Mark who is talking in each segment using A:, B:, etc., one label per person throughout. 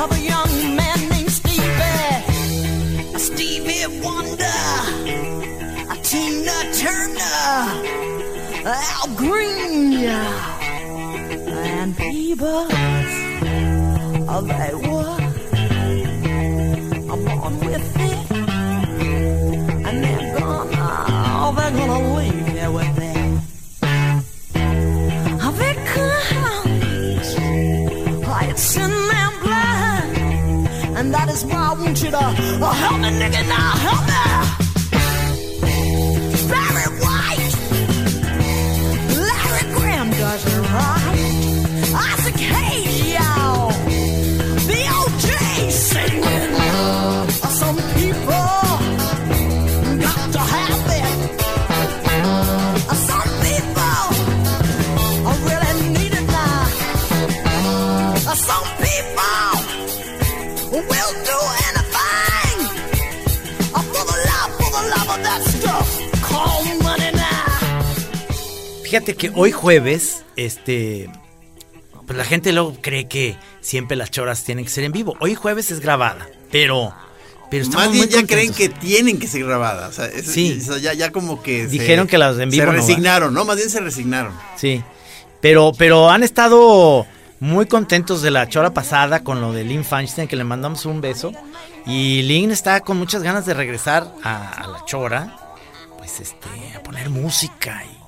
A: Of a young man named Stevie, Stevie Wonder, Tina Turner, Al Green, and Peebles. Oh, they oh, help me, nigga, now,
B: Fíjate que hoy jueves, este, pues la gente luego cree que siempre las choras tienen que ser en vivo. Hoy jueves es grabada, pero, pero estamos
C: Más bien
B: muy
C: ya creen que tienen que ser grabadas. O sea, es-
B: Sí.
C: o sea, ya, ya como que se-
B: Dijeron que las en vivo
C: Se
B: no
C: resignaron, ¿no? Más bien se resignaron.
B: Sí, pero, pero han estado muy contentos de la chora pasada con lo de Lynn Feinstein, que le mandamos un beso. Y Lynn está con muchas ganas de regresar a, a la chora, pues este, a poner música y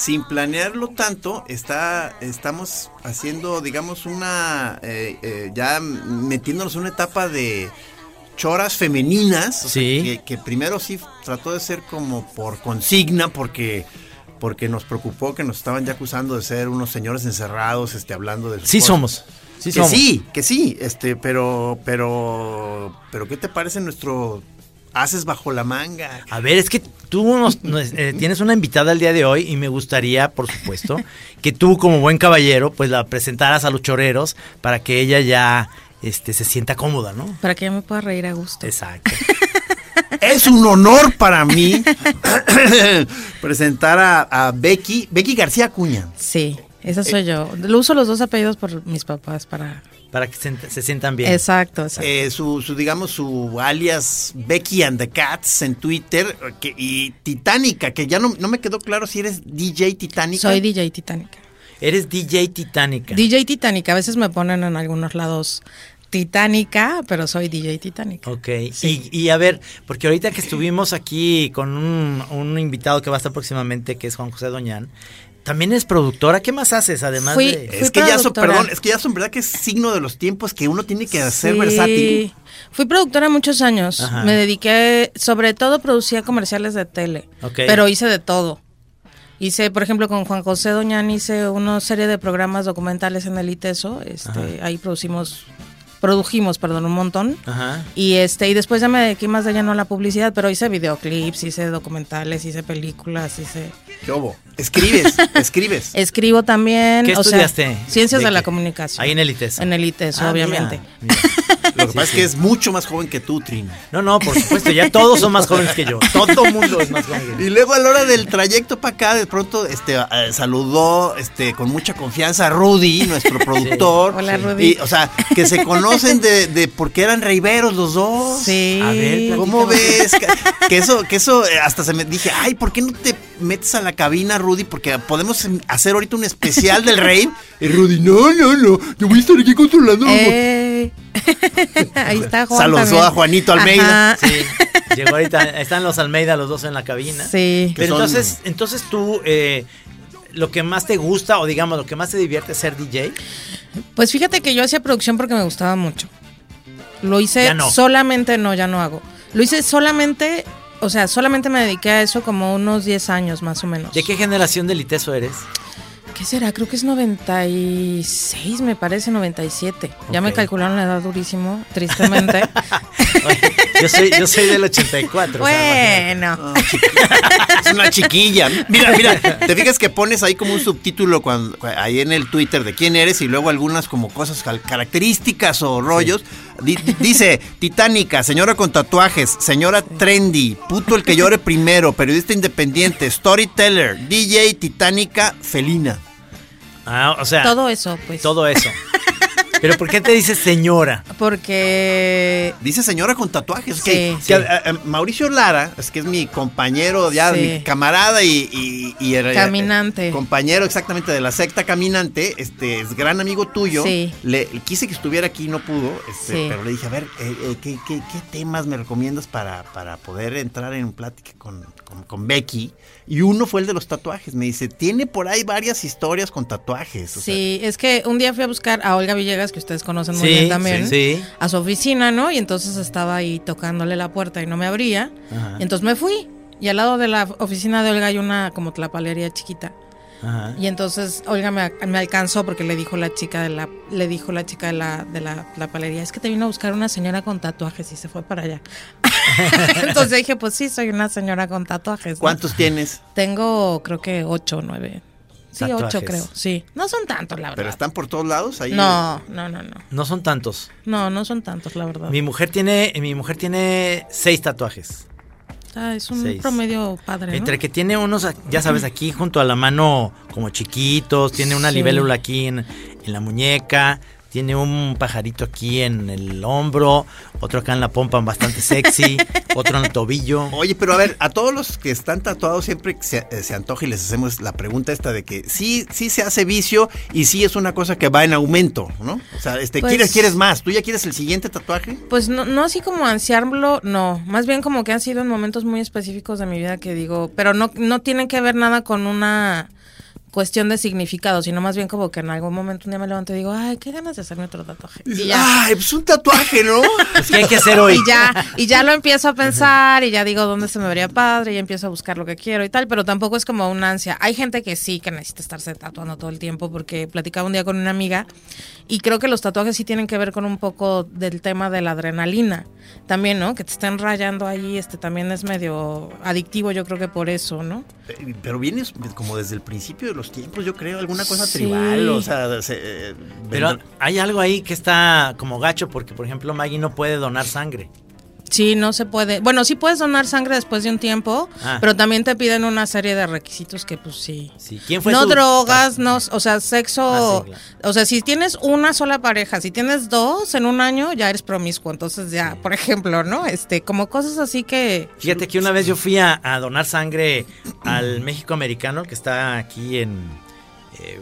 C: Sin planearlo tanto, está, estamos haciendo, digamos, una. eh, eh, ya metiéndonos en una etapa de choras femeninas. o sea,
B: Sí.
C: que, que primero sí trató de ser como por consigna, porque. Porque nos preocupó que nos estaban ya acusando de ser unos señores encerrados, este, hablando de sus
B: Sí
C: cosas.
B: somos. Sí
C: que
B: somos.
C: sí, que sí, este, pero, pero, pero, ¿qué te parece nuestro haces bajo la manga?
B: A ver, es que tú nos- nos- eh, tienes una invitada el día de hoy y me gustaría, por supuesto, que tú como buen caballero, pues la presentaras a los choreros para que ella ya este, se sienta cómoda, ¿no?
D: Para que yo me pueda reír a gusto.
B: Exacto.
C: Es un honor para mí presentar a, a Becky, Becky García Cuña.
D: Sí, esa soy yo. Lo uso los dos apellidos por mis papás para...
B: Para que se, se sientan bien.
D: Exacto, exacto.
C: Eh, su, su, digamos, su alias Becky and the Cats en Twitter que, y Titánica, que ya no, no me quedó claro si eres DJ Titánica.
D: Soy DJ Titánica.
B: Eres DJ Titánica.
D: DJ Titánica, a veces me ponen en algunos lados Titánica, pero soy DJ Titánica.
B: Ok, y, y a ver, porque ahorita que estuvimos aquí con un, un invitado que va a estar próximamente, que es Juan José Doñán, También es productora. ¿Qué más haces además
D: Fui-
B: de.?
D: fui
C: Es que ya son,
D: productora.
C: perdón, es que ya son verdad que es signo de los tiempos que uno tiene que ser
D: Sí.
C: versátil.
D: Fui productora muchos años.
B: Ajá.
D: Me dediqué, sobre todo producía comerciales de tele, pero hice de todo. Hice, por ejemplo, con Juan José Doñán hice una serie de programas documentales en el ITESO. Este, ahí producimos, produjimos, perdón, un montón.
B: Ajá.
D: Y este, y después ya me dediqué más de lleno a la publicidad, pero hice videoclips, hice documentales, hice películas, hice
C: ¿Qué hubo? Escribes, escribes.
D: escribo también.
B: ¿Qué
D: o sea,
B: estudiaste?
D: ciencias
B: ¿De
D: de, la comunicación.
B: Ahí en el ITESO.
D: En el ITESO,
B: Ah,
D: obviamente.
B: mira, mira.
C: Lo que pasa es que es mucho más joven que tú, Trina.
B: No, no, por supuesto, ya todos son más jóvenes que yo. Todo el mundo es más joven que yo.
C: Y luego a la hora del trayecto para acá, de pronto este, eh, saludó este, con mucha confianza a Rudy, nuestro productor.
D: Hola, Rudy.
C: Y, o sea, que se conocen de, de porque eran reiveros los dos.
D: Sí.
B: A ver,
C: ¿Cómo ves? Que, eso, que eso eh, hasta se me dije, ay, ¿por qué no te metes a la cabina, Rudy? Porque podemos em, hacer ahorita un especial del rey. Y Rudy, no, no, no, yo voy a estar aquí controlando.
D: Eh, Ahí está Juan.
C: Saludó a Juanito Almeida.
D: Ajá.
B: Sí, llegó ahorita, están los Almeida los dos en la cabina.
D: Sí.
B: Pero
C: son-
B: entonces, entonces tú, eh, lo que más te gusta o digamos lo que más te divierte es ser DJ.
D: Pues fíjate que yo hacía producción porque me gustaba mucho. Lo hice
B: Ya no.
D: solamente, no, ya no hago. Lo hice solamente, o sea, solamente me dediqué a eso como unos 10 años más o menos.
B: ¿De qué generación del ITESO eres?
D: ¿Qué será? Creo que es 96, me parece, 97. Ya me calcularon la edad durísimo, tristemente.
B: Yo soy, yo soy del 84. o sea,
D: bueno.
C: Es una chiquilla. Mira, mira, te fijas que pones ahí como un subtítulo cuando, cu- ahí en el Twitter de quién eres y luego algunas como cosas características o rollos. Di- di- dice, titánica, señora con tatuajes, señora trendy, puto el que llore primero, periodista independiente, storyteller, DJ, titánica, felina.
B: Ah, o sea,
D: Todo eso, pues.
B: todo eso. Pero ¿por qué te dices señora?
D: Porque
C: Dice señora con tatuajes.
D: Sí.
C: que,
D: Sí.
C: que, a- a- Mauricio Lara, es que es mi compañero, ya
D: Sí.
C: mi camarada y, y- y el-
D: Caminante.
C: eh, compañero exactamente de la secta caminante, este es gran amigo tuyo.
D: Sí.
C: Le, le quise que estuviera aquí, no pudo, este,
D: Sí.
C: pero le dije, a ver, eh, eh, ¿qué, qué, qué temas me recomiendas para, para poder entrar en plática con, con- con Becky? Y uno fue el de los tatuajes. Me dice, tiene por ahí varias historias con tatuajes. o sea,
D: Sí, es que un día fui a buscar a Olga Villegas, que ustedes conocen muy
B: Sí,
D: bien también,
B: sí, sí.
D: a su oficina, ¿no? Y entonces estaba ahí tocándole la puerta y no me abría.
B: Ajá.
D: Y entonces me fui. Y al lado de la oficina de Olga hay una como tlapalería chiquita.
B: Ajá.
D: Y entonces Olga me, me alcanzó porque le dijo la chica de la le dijo la chica de la de la tlapalería, es que te vino a buscar una señora con tatuajes y se fue para allá. entonces dije, pues sí, soy una señora con tatuajes. ¿no?
C: ¿Cuántos tienes?
D: Tengo creo que ocho o nueve. Sí, ocho creo. Sí. No son tantos, la verdad.
C: ¿Pero están por todos lados? Ahí
D: No, no, no, no.
B: No son tantos.
D: No, no son tantos, la verdad.
B: Mi mujer tiene, mi mujer tiene seis tatuajes.
D: Ah, es un
B: Seis.
D: promedio padre, ¿no?
B: Entre que tiene unos, ya sabes, aquí junto a la mano como chiquitos, tiene una
D: Sí.
B: libélula aquí en, en la muñeca, tiene un pajarito aquí en el hombro, otro acá en la pompa bastante sexy, otro en el tobillo.
C: Oye, pero a ver, a todos los que están tatuados siempre se, eh, se antoja y les hacemos la pregunta esta de que sí, sí se hace vicio y sí es una cosa que va en aumento, ¿no? O sea, este,
D: Pues-
C: ¿quieres, quieres más? ¿Tú ya quieres el siguiente tatuaje?
D: Pues no, no así como ansiarlo, no. Más bien como que han sido en momentos muy específicos de mi vida que digo, pero no, no tienen que ver nada con una cuestión de significado, sino más bien como que en algún momento un día me levanto y digo, ay, qué ganas de hacerme otro tatuaje. Y ya.
C: Ay, pues un tatuaje, ¿no?
B: Pues, ¿Qué hay que hacer hoy?
D: Y ya, y ya lo empiezo a pensar y ya digo dónde se me vería padre y ya empiezo a buscar lo que quiero y tal, pero tampoco es como una ansia. Hay gente que sí, que necesita estarse tatuando todo el tiempo porque platicaba un día con una amiga y creo que los tatuajes sí tienen que ver con un poco del tema de la adrenalina. También, ¿no? Que te estén rayando ahí, este también es medio adictivo, yo creo que por eso, ¿no?
C: Eh, Pero vienes como desde el principio de los tiempos, yo creo, alguna cosa
D: Sí.
C: tribal, o sea, se, eh,
B: Pero hay algo ahí que está como gacho porque, por ejemplo, Maggie no puede donar sangre.
D: Sí, no se puede. Bueno, sí puedes donar sangre después de un tiempo,
B: Ah.
D: pero también te piden una serie de requisitos que pues sí.
B: Sí. ¿Quién fue
D: no drogas, no, o sea, sexo,
B: Ah, sí, claro.
D: o sea, si tienes una sola pareja, si tienes dos en un año, ya eres promiscuo, entonces ya, por ejemplo, ¿no? Este, como cosas así que
B: Fíjate que una vez yo fui a, a donar sangre al México americano, que está aquí en, eh,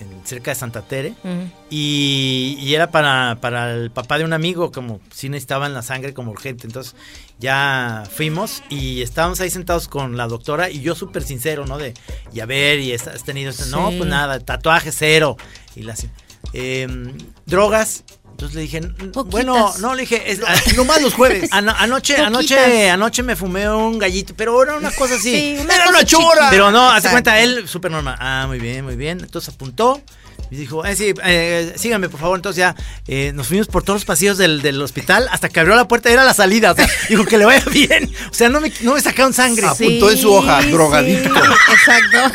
B: en- en- cerca de Santa Tere. y, y era para, para el papá de un amigo, como si necesitaban la sangre como urgente. Entonces ya fuimos y estábamos ahí sentados con la doctora y yo súper sincero, ¿no? De, y a ver, y has tenido... este- No,
D: Sí.
B: pues nada, tatuaje cero. Y las... em, drogas. Entonces le dije, bueno, no, le dije, es-
C: Nomás los jueves.
B: Ano- anoche,
D: Poquitas.
B: anoche, anoche me fumé un gallito, pero era una cosa así.
D: Sí, una
C: Era
D: cosa
C: una chora.
D: chiquita.
B: Pero no, hace cuenta, él súper normal. Ah, muy bien, muy bien. Entonces apuntó y dijo, eh, sí, eh, síganme, por favor. Entonces ya eh, nos fuimos por todos los pasillos del, del hospital hasta que abrió la puerta y era la salida. O sea, dijo que le vaya bien. O sea, no me, no me sacaron sangre.
C: Apuntó en su hoja, drogadicto.
D: exacto.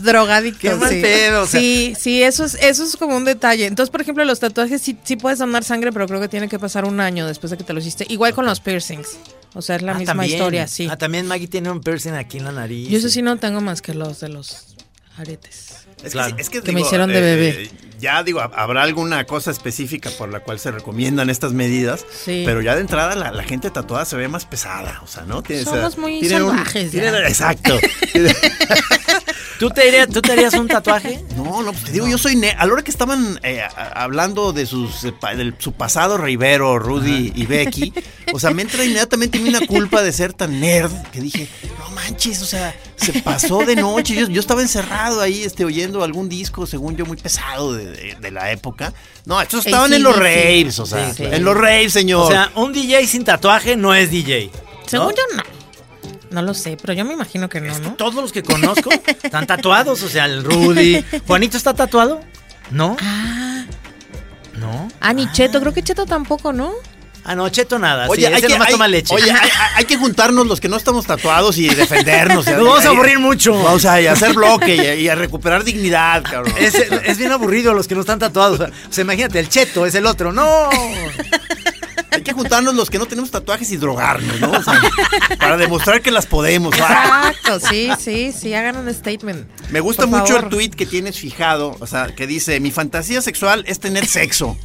D: Drogadicto.
B: Qué mal
D: sí.
B: pedo, o sea.
D: sí, sí, eso es, eso es como un detalle. Entonces, por ejemplo, los tatuajes sí, sí puedes donar sangre, pero creo que tiene que pasar un año después de que te lo hiciste. Igual con los piercings. O sea, es la
B: Ah,
D: misma
B: también.
D: historia, sí.
B: Ah, también Maggie tiene un piercing aquí en la nariz.
D: Yo eso sí no tengo más que los de los aretes.
C: Es
B: Claro.
C: que, es que,
D: Que me hicieron de bebé.
C: Ya digo, hab- habrá alguna cosa específica por la cual se recomiendan estas medidas,
D: Sí.
C: pero ya de entrada la, la gente tatuada se ve más pesada, o sea, ¿no? Tiene- o sea,
D: Somos muy
C: tienen un-
D: salvajes
C: tienen- exacto.
B: ¿Tú te, harías, ¿Tú te harías un tatuaje?
C: No, no, pues te digo, yo soy ne- a la hora que estaban eh, a- hablando de sus eh, pa- del- su pasado Rivero, Rudy y Becky, o sea, me entra inmediatamente una culpa de ser tan nerd que dije, no manches, o sea, se pasó de noche, yo, yo estaba encerrado ahí, este, oyendo algún disco, según yo, muy pesado de, de- de la época. No, estos estaban en los raves, o sea,
D: Sí, sí.
C: en los raves, señor.
B: O sea, un DJ sin tatuaje no es DJ. ¿no?
D: Según yo, no. No lo sé, pero yo me imagino que no,
B: Es que
D: ¿no?
B: todos los que conozco están tatuados. O sea, el Rudy. ¿Juanito está tatuado? ¿No? ¿No?
D: Ah, ni Cheto, creo que Cheto tampoco, ¿no?
B: Ah, no, Cheto nada.
C: Oye,
B: sí,
C: hay
B: ese
C: que,
B: nomás
C: hay-
B: toma leche.
C: oye, hay, que juntarnos los que no estamos tatuados y defendernos.
B: Nos vamos a aburrir mucho.
C: Vamos a, hacer bloque y a, y a recuperar dignidad, cabrón.
B: es, es bien aburrido los que no están tatuados. O sea, imagínate, el Cheto es el otro. ¡No!
C: Hay que juntarnos los que no tenemos tatuajes y drogarnos, ¿no? O sea, para demostrar que las podemos. Ah,
D: Exacto, sí, sí, sí, hagan un statement.
C: Me gusta
D: Por
C: mucho
D: favor.
C: el tweet que tienes fijado, o sea, que dice, mi fantasía sexual es tener sexo.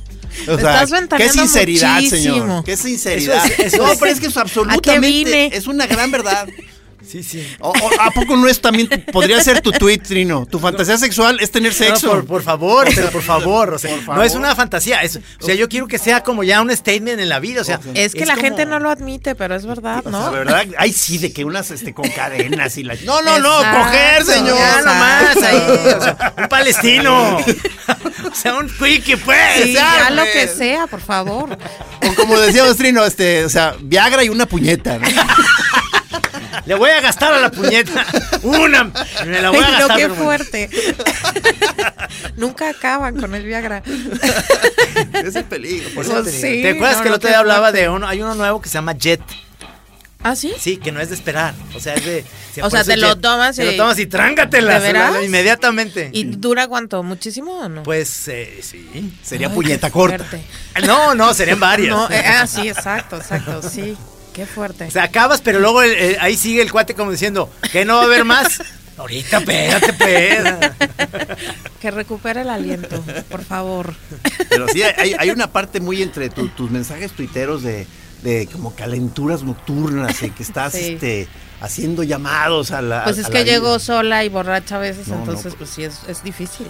C: O
D: Estás
C: qué sinceridad,
D: muchísimo.
C: señor. Qué sinceridad.
B: Eso es- eso
C: no,
B: es-
C: pero es que es
D: ¿A qué
C: absolutamente es una gran verdad.
B: Sí, sí.
C: O- o, ¿A poco no es también, podría ser tu tweet, Trino? Tu fantasía sexual es tener sexo.
B: No, por, por favor, pero por favor. O sea,
C: Por
B: no es una fantasía. es- o sea, yo quiero que sea como ya un statement en la vida. O sea,
D: Es que la
B: como-
D: gente no lo admite, pero es verdad,
C: O
D: ¿no?
C: sea, ¿verdad? Ay, sí, de que unas este, con cadenas y la... No, no, no,
D: Exacto,
C: coger, señor.
B: Ya nomás ahí. O sea, un palestino. o sea, un quickie, pues.
D: Sí,
B: ya,
D: lo
B: pues.
D: que sea, por favor.
C: O como decíamos, Trino, este, o sea, Viagra y una puñeta, ¿no?
B: Le voy a gastar a la puñeta. Una. Me la voy a
D: Ay, no,
B: gastar.
D: qué fuerte. Nunca acaban con el Viagra.
C: Es el peligro. Por
D: Pues
C: eso te digo.
D: sí.
B: ¿Te acuerdas
D: no,
B: que el otro día hablaba
D: fuerte.
B: de uno? Hay uno nuevo que se llama Jet.
D: ¿Ah, sí?
B: Sí, que no es de esperar. O sea, es de.
D: O sea, te lo tomas
B: Te lo
D: y-
B: tomas y trángatela.
D: ¿De veras?
B: Inmediatamente.
D: ¿Y dura cuánto? ¿Muchísimo o no?
B: Pues eh, sí.
C: Sería
D: Ay,
C: puñeta corta.
D: fuerte.
B: No, no, serían varias.
D: No, eh, ah, sí, exacto, exacto, sí. Qué fuerte.
B: O sea, acabas, pero luego el- el- ahí sigue el cuate como diciendo, que no va a haber más. Ahorita, espérate, pues.
D: Que recupere el aliento, por favor.
C: Pero sí, hay, hay una parte muy entre tu- tus mensajes tuiteros de, de como calenturas nocturnas, en que estás
D: Sí.
C: este, haciendo llamados a la.
D: Pues es que llego sola y borracha a veces,
C: No, no,
D: entonces pues sí, es, es difícil.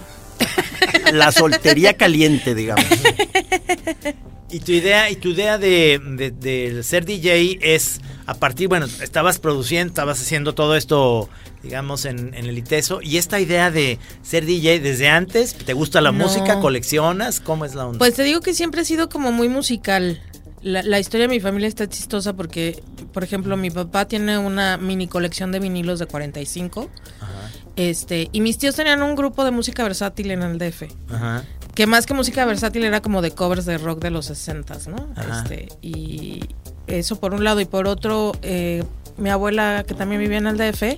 C: La soltería caliente, digamos.
B: Y tu idea, y tu idea de, de- de ser DJ es a partir, bueno, estabas produciendo, estabas haciendo todo esto, digamos, en, en el ITESO, y esta idea de ser DJ desde antes, ¿te gusta la
D: No.
B: música? ¿Coleccionas? ¿Cómo es la onda?
D: Pues te digo que siempre he sido como muy musical. La, la historia de mi familia está chistosa porque, por ejemplo, mi papá tiene una mini colección de vinilos de 45. Este, y mis tíos tenían un grupo de música versátil en el DF.
B: Ajá.
D: Que más que música versátil era como de covers de rock de los 60 ¿no?
B: Ajá.
D: Este, y eso por un lado. Y por otro, eh, mi abuela, que también vivía en el DF,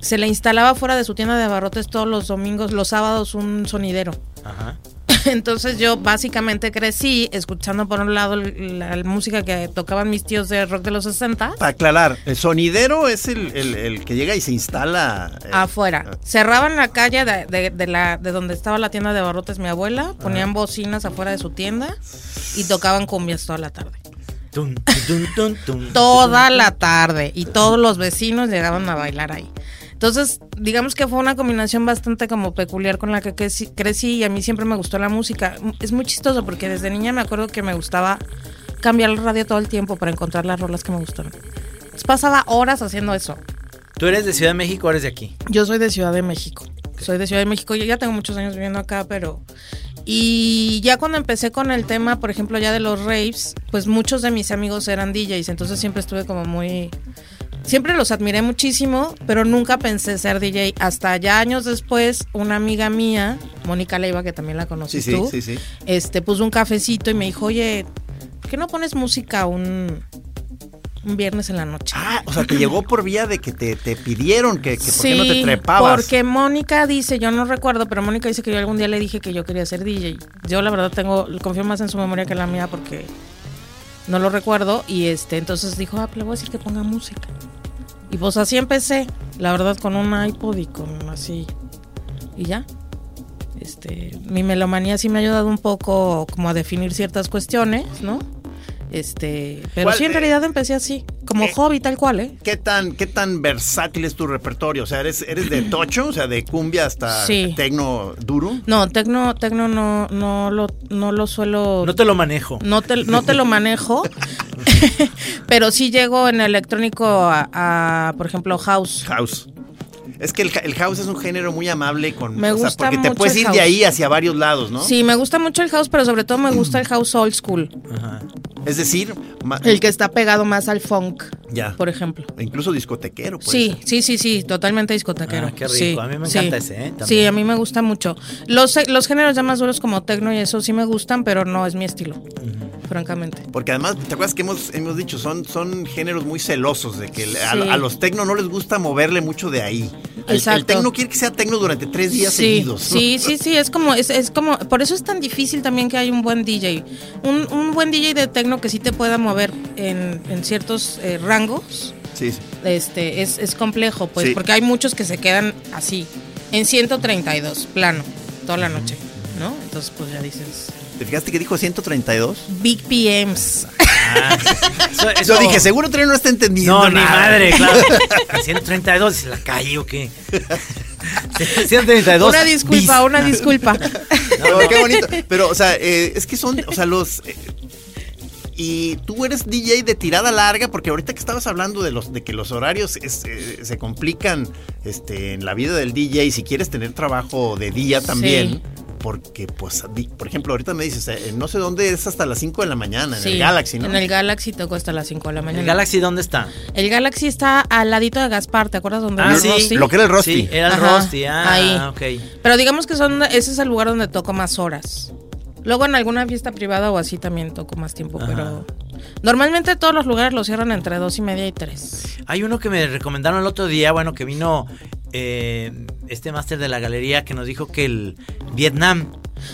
D: se le instalaba fuera de su tienda de abarrotes todos los domingos, los sábados, un sonidero.
B: Ajá.
D: Entonces yo básicamente crecí escuchando por un lado la, la música que tocaban mis tíos de rock de los 60
C: Para aclarar, el sonidero es el, el- el que llega y se instala. eh,
D: afuera. Cerraban la calle de, de- de la, de donde estaba la tienda de abarrotes mi abuela, ponían bocinas afuera de su tienda y tocaban cumbias toda la tarde.
B: Tun, tun, tun,
D: Toda la tarde y todos los vecinos llegaban a bailar ahí. Entonces, digamos que fue una combinación bastante como peculiar con la que crecí, y a mí siempre me gustó la música. Es muy chistoso porque desde niña me acuerdo que me gustaba cambiar la radio todo el tiempo para encontrar las rolas que me gustaban. Entonces, pasaba horas haciendo eso.
B: ¿Tú eres de Ciudad de México o eres de aquí?
D: Yo soy de Ciudad de México. Soy de Ciudad de México. Yo ya tengo muchos años viviendo acá, pero. Y ya cuando empecé con el tema, por ejemplo, ya de los raves, pues muchos de mis amigos eran DJs, entonces siempre estuve como muy. Siempre los admiré muchísimo, pero nunca pensé ser DJ. Hasta ya años después, una amiga mía, Mónica Leiva, que también la conoces
C: Sí,
D: tú,
C: sí, sí.
D: este, puso un cafecito y me dijo, oye, ¿por qué no pones música un, un viernes en la noche?
C: Ah, o sea, te llegó por vía de que te, te pidieron que, que por qué no te trepabas.
D: Porque Mónica dice, yo no recuerdo, pero Mónica dice que yo algún día le dije que yo quería ser DJ. Yo la verdad tengo, confío más en su memoria que en la mía porque no lo recuerdo. Y este, entonces dijo, ah, pues le voy a decir que ponga música. Y pues así empecé, la verdad, con un iPod y con así. Y ya. Este, mi melomanía sí me ha ayudado un poco como a definir ciertas cuestiones, ¿no? Este, pero
C: ¿Cuál,
D: sí en realidad empecé así, como
C: eh,
D: hobby tal cual, ¿eh?
C: ¿Qué tan, ¿Qué tan versátil es tu repertorio? O sea, ¿eres, eres de tocho? O sea, de cumbia hasta
D: Sí.
C: tecno duro.
D: No, tecno, tecno no, no lo, no lo suelo.
B: No te lo manejo.
D: no te, no te lo manejo, pero sí llego en electrónico a, a, por ejemplo, house.
C: House. Es que el, el house es un género muy amable con.
D: Me
C: o sea, porque te puedes ir
D: house.
C: de ahí hacia varios lados, ¿no?
D: Sí, me gusta mucho el house, pero sobre todo me gusta el house old school,
C: Es decir,
D: el que está pegado más al funk,
C: Ya.
D: por ejemplo.
C: incluso discotequero. Pues.
D: Sí, sí, sí, sí, totalmente discotequero.
B: Ah, qué rico.
D: Sí,
B: A mí me
D: sí.
B: encanta ese, ¿eh? También.
D: Sí, a mí me gusta mucho. Los, los géneros ya más duros como tecno y eso sí me gustan, pero no es mi estilo, francamente.
C: Porque además, ¿te acuerdas que hemos, hemos dicho? Son, son géneros muy celosos de que a,
D: Sí.
C: a los tecno no les gusta moverle mucho de ahí. El, el tecno quiere que sea tecno durante tres días
D: sí,
C: seguidos.
D: Sí, sí, sí, es como, es, es como, por eso es tan difícil también que hay un buen DJ. Un, un buen DJ de tecno que sí te pueda mover en, en ciertos eh, rangos,
C: Sí, sí.
D: este, es, es complejo, pues,
C: Sí.
D: porque hay muchos que se quedan así, en 132, plano, toda la noche, ¿no? Entonces, pues ya dices,
C: ¿Te fijaste que dijo 132?
D: Big PMs.
B: Ah, eso,
C: Yo dije, seguro Tren no está entendiendo.
B: No, ni
C: nada.
B: madre, claro. 132, ¿se la calle o qué? 132.
D: Una disculpa,
B: bis.
D: una disculpa.
C: No, qué bonito. Pero, o sea, eh, es que son, o sea, los. eh, y tú eres DJ de tirada larga, porque ahorita que estabas hablando de los de que los horarios es, eh, se complican este, en la vida del DJ, si quieres tener trabajo de día también.
D: Sí.
C: Porque, pues, di- por ejemplo, ahorita me dices, eh, no sé dónde es hasta las 5 de la mañana, en
D: Sí,
C: el Galaxy, ¿no?
D: En el Galaxy tocó hasta las 5 de la mañana.
B: ¿El Galaxy dónde está?
D: El Galaxy está al ladito de Gaspar, ¿te acuerdas dónde
B: Ah,
D: era el
B: sí.
D: Rusty?
C: Lo que era el Rusty.
B: Sí, era el
D: Ajá,
B: Rusty. Ah,
D: ahí.
B: ok.
D: Pero digamos que son ese es el lugar donde toco más horas. Luego en alguna fiesta privada o así también toco más tiempo,
B: Ajá.
D: pero normalmente todos los lugares los cierran entre dos y media y tres.
B: Hay uno que me recomendaron el otro día, bueno, que vino eh, este máster de la galería que nos dijo que el Vietnam.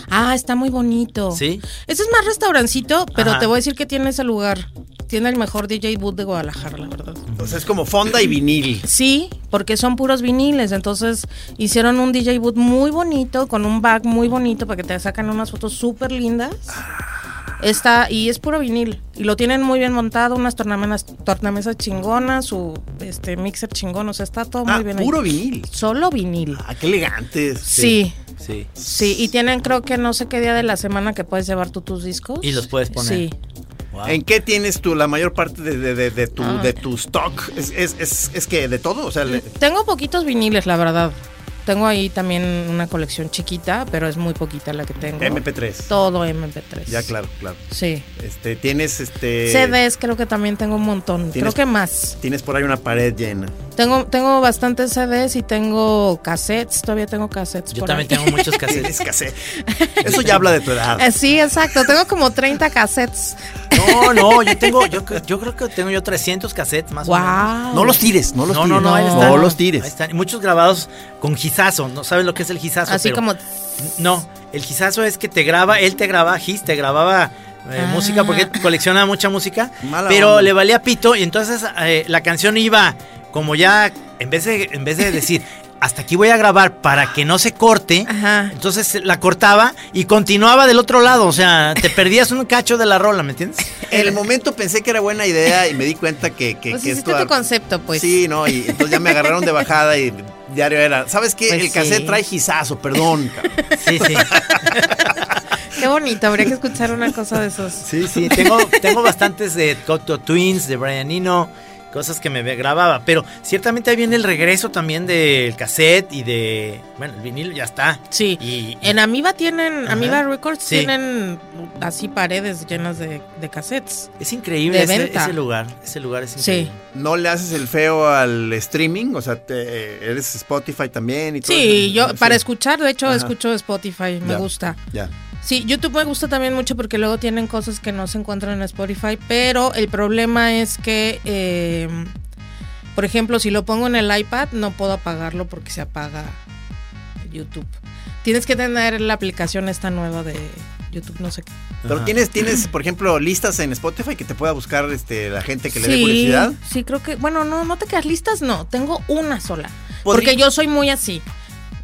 D: Ah, está muy bonito.
B: ¿Sí?
D: Ese es más restaurancito, pero
B: Ajá.
D: te voy a decir que tiene ese lugar. Tiene el mejor DJ boot de Guadalajara, la verdad.
C: Sea, es como fonda y vinil.
D: Sí, porque son puros viniles, entonces hicieron un DJ boot muy bonito, con un back muy bonito para que te sacan unas fotos súper lindas. Está, y es puro vinil. Y lo tienen muy bien montado, unas tornamesas, tornamesas chingonas, su este mixer chingón, o sea, está todo
C: Ah,
D: muy bien ahí.
C: puro vinil.
D: Solo vinil.
C: Ah, qué elegantes.
D: Sí,
B: Sí.
D: sí, y tienen creo que no sé qué día de la semana que puedes llevar tú tus discos.
B: Y los puedes poner.
D: Sí.
B: Wow.
C: ¿En qué tienes tú la mayor parte de, de- de- de tu,
D: Ah.
C: de tu stock? ¿Es, es, es, es que de todo? O sea, le-
D: Tengo poquitos viniles, la verdad. Tengo ahí también una colección chiquita, pero es muy poquita la que tengo.
C: MP3.
D: Todo MP3.
C: Ya, claro, claro.
D: Sí.
C: Este, tienes este.
D: CDs creo que también tengo un montón. Creo
C: ¿Tienes-
D: que más.
C: Tienes por ahí una pared llena.
D: Tengo, tengo bastantes CDs y tengo cassettes. Todavía tengo cassettes.
B: Yo
D: por
B: también
D: ahí.
B: tengo muchos cassettes.
C: Eso ya habla de tu edad.
D: Eh, Sí, exacto. Tengo como 30 cassettes.
B: No, no, yo tengo, yo, yo creo que tengo yo 300 cassettes más o menos.
C: No los tires, no los
B: No,
C: tires.
B: no, no, ahí
D: No.
B: están.
C: No los tires.
B: Ahí están. Y Muchos grabados con gizazo. ¿No sabes lo que es el gizazo?
D: Así
B: Pero-
D: como.
B: No, el gizazo es que te graba, él te graba, Gis te grababa eh,
D: Ah.
B: música porque él colecciona mucha música,
C: Mala
B: pero
C: onda.
B: le valía pito y entonces eh, la canción iba como ya, en vez de, en vez de decir, hasta aquí voy a grabar para que no se corte,
D: Ajá.
B: entonces la cortaba y continuaba del otro lado, o sea, te perdías un cacho de la rola, ¿me entiendes?
C: En el momento pensé que era buena idea y me di cuenta que, que,
D: Pues
C: que
D: hiciste
C: esto-
D: tu concepto, pues.
C: Sí, no, y entonces ya me agarraron de bajada y Diario era. ¿Sabes qué?
D: Pues
C: el cassette
D: sí.
C: trae gizazo, perdón. cabrón.
B: Sí, sí.
D: Qué bonito, habría que escuchar una cosa de esos.
B: Sí, sí, tengo, tengo bastantes de Cocteau Twins, de Brian Eno, cosas que me ve- grababa, pero ciertamente ahí viene el regreso también del cassette y de, bueno, el vinilo ya está.
D: Sí,
B: Y-
D: en Amiba tienen,
B: Ajá.
D: Amiba Records
B: Sí.
D: tienen así paredes llenas de, de cassettes.
B: Es increíble
D: De
B: ese,
D: venta.
B: ese lugar, ese lugar es
D: Sí.
B: increíble.
C: ¿No le haces el feo al streaming? O sea, te- eres Spotify también y todo.
D: Sí,
C: eso?
D: yo
C: Sí.
D: para escuchar, de hecho,
C: Ajá.
D: escucho Spotify, me
C: Ya.
D: gusta.
C: Ya.
D: Sí, YouTube me gusta también mucho porque luego tienen cosas que no se encuentran en Spotify, pero el problema es que, eh, por ejemplo, si lo pongo en el iPad, no puedo apagarlo porque se apaga YouTube. Tienes que tener la aplicación esta nueva de YouTube, no sé qué.
C: Pero
B: Ajá.
C: tienes, tienes, por ejemplo, listas en Spotify que te pueda buscar este, la gente que le dé curiosidad.
D: sí, creo que, bueno, no, no te quedas listas, no, tengo una sola.
C: Podría-
D: Porque yo soy muy así,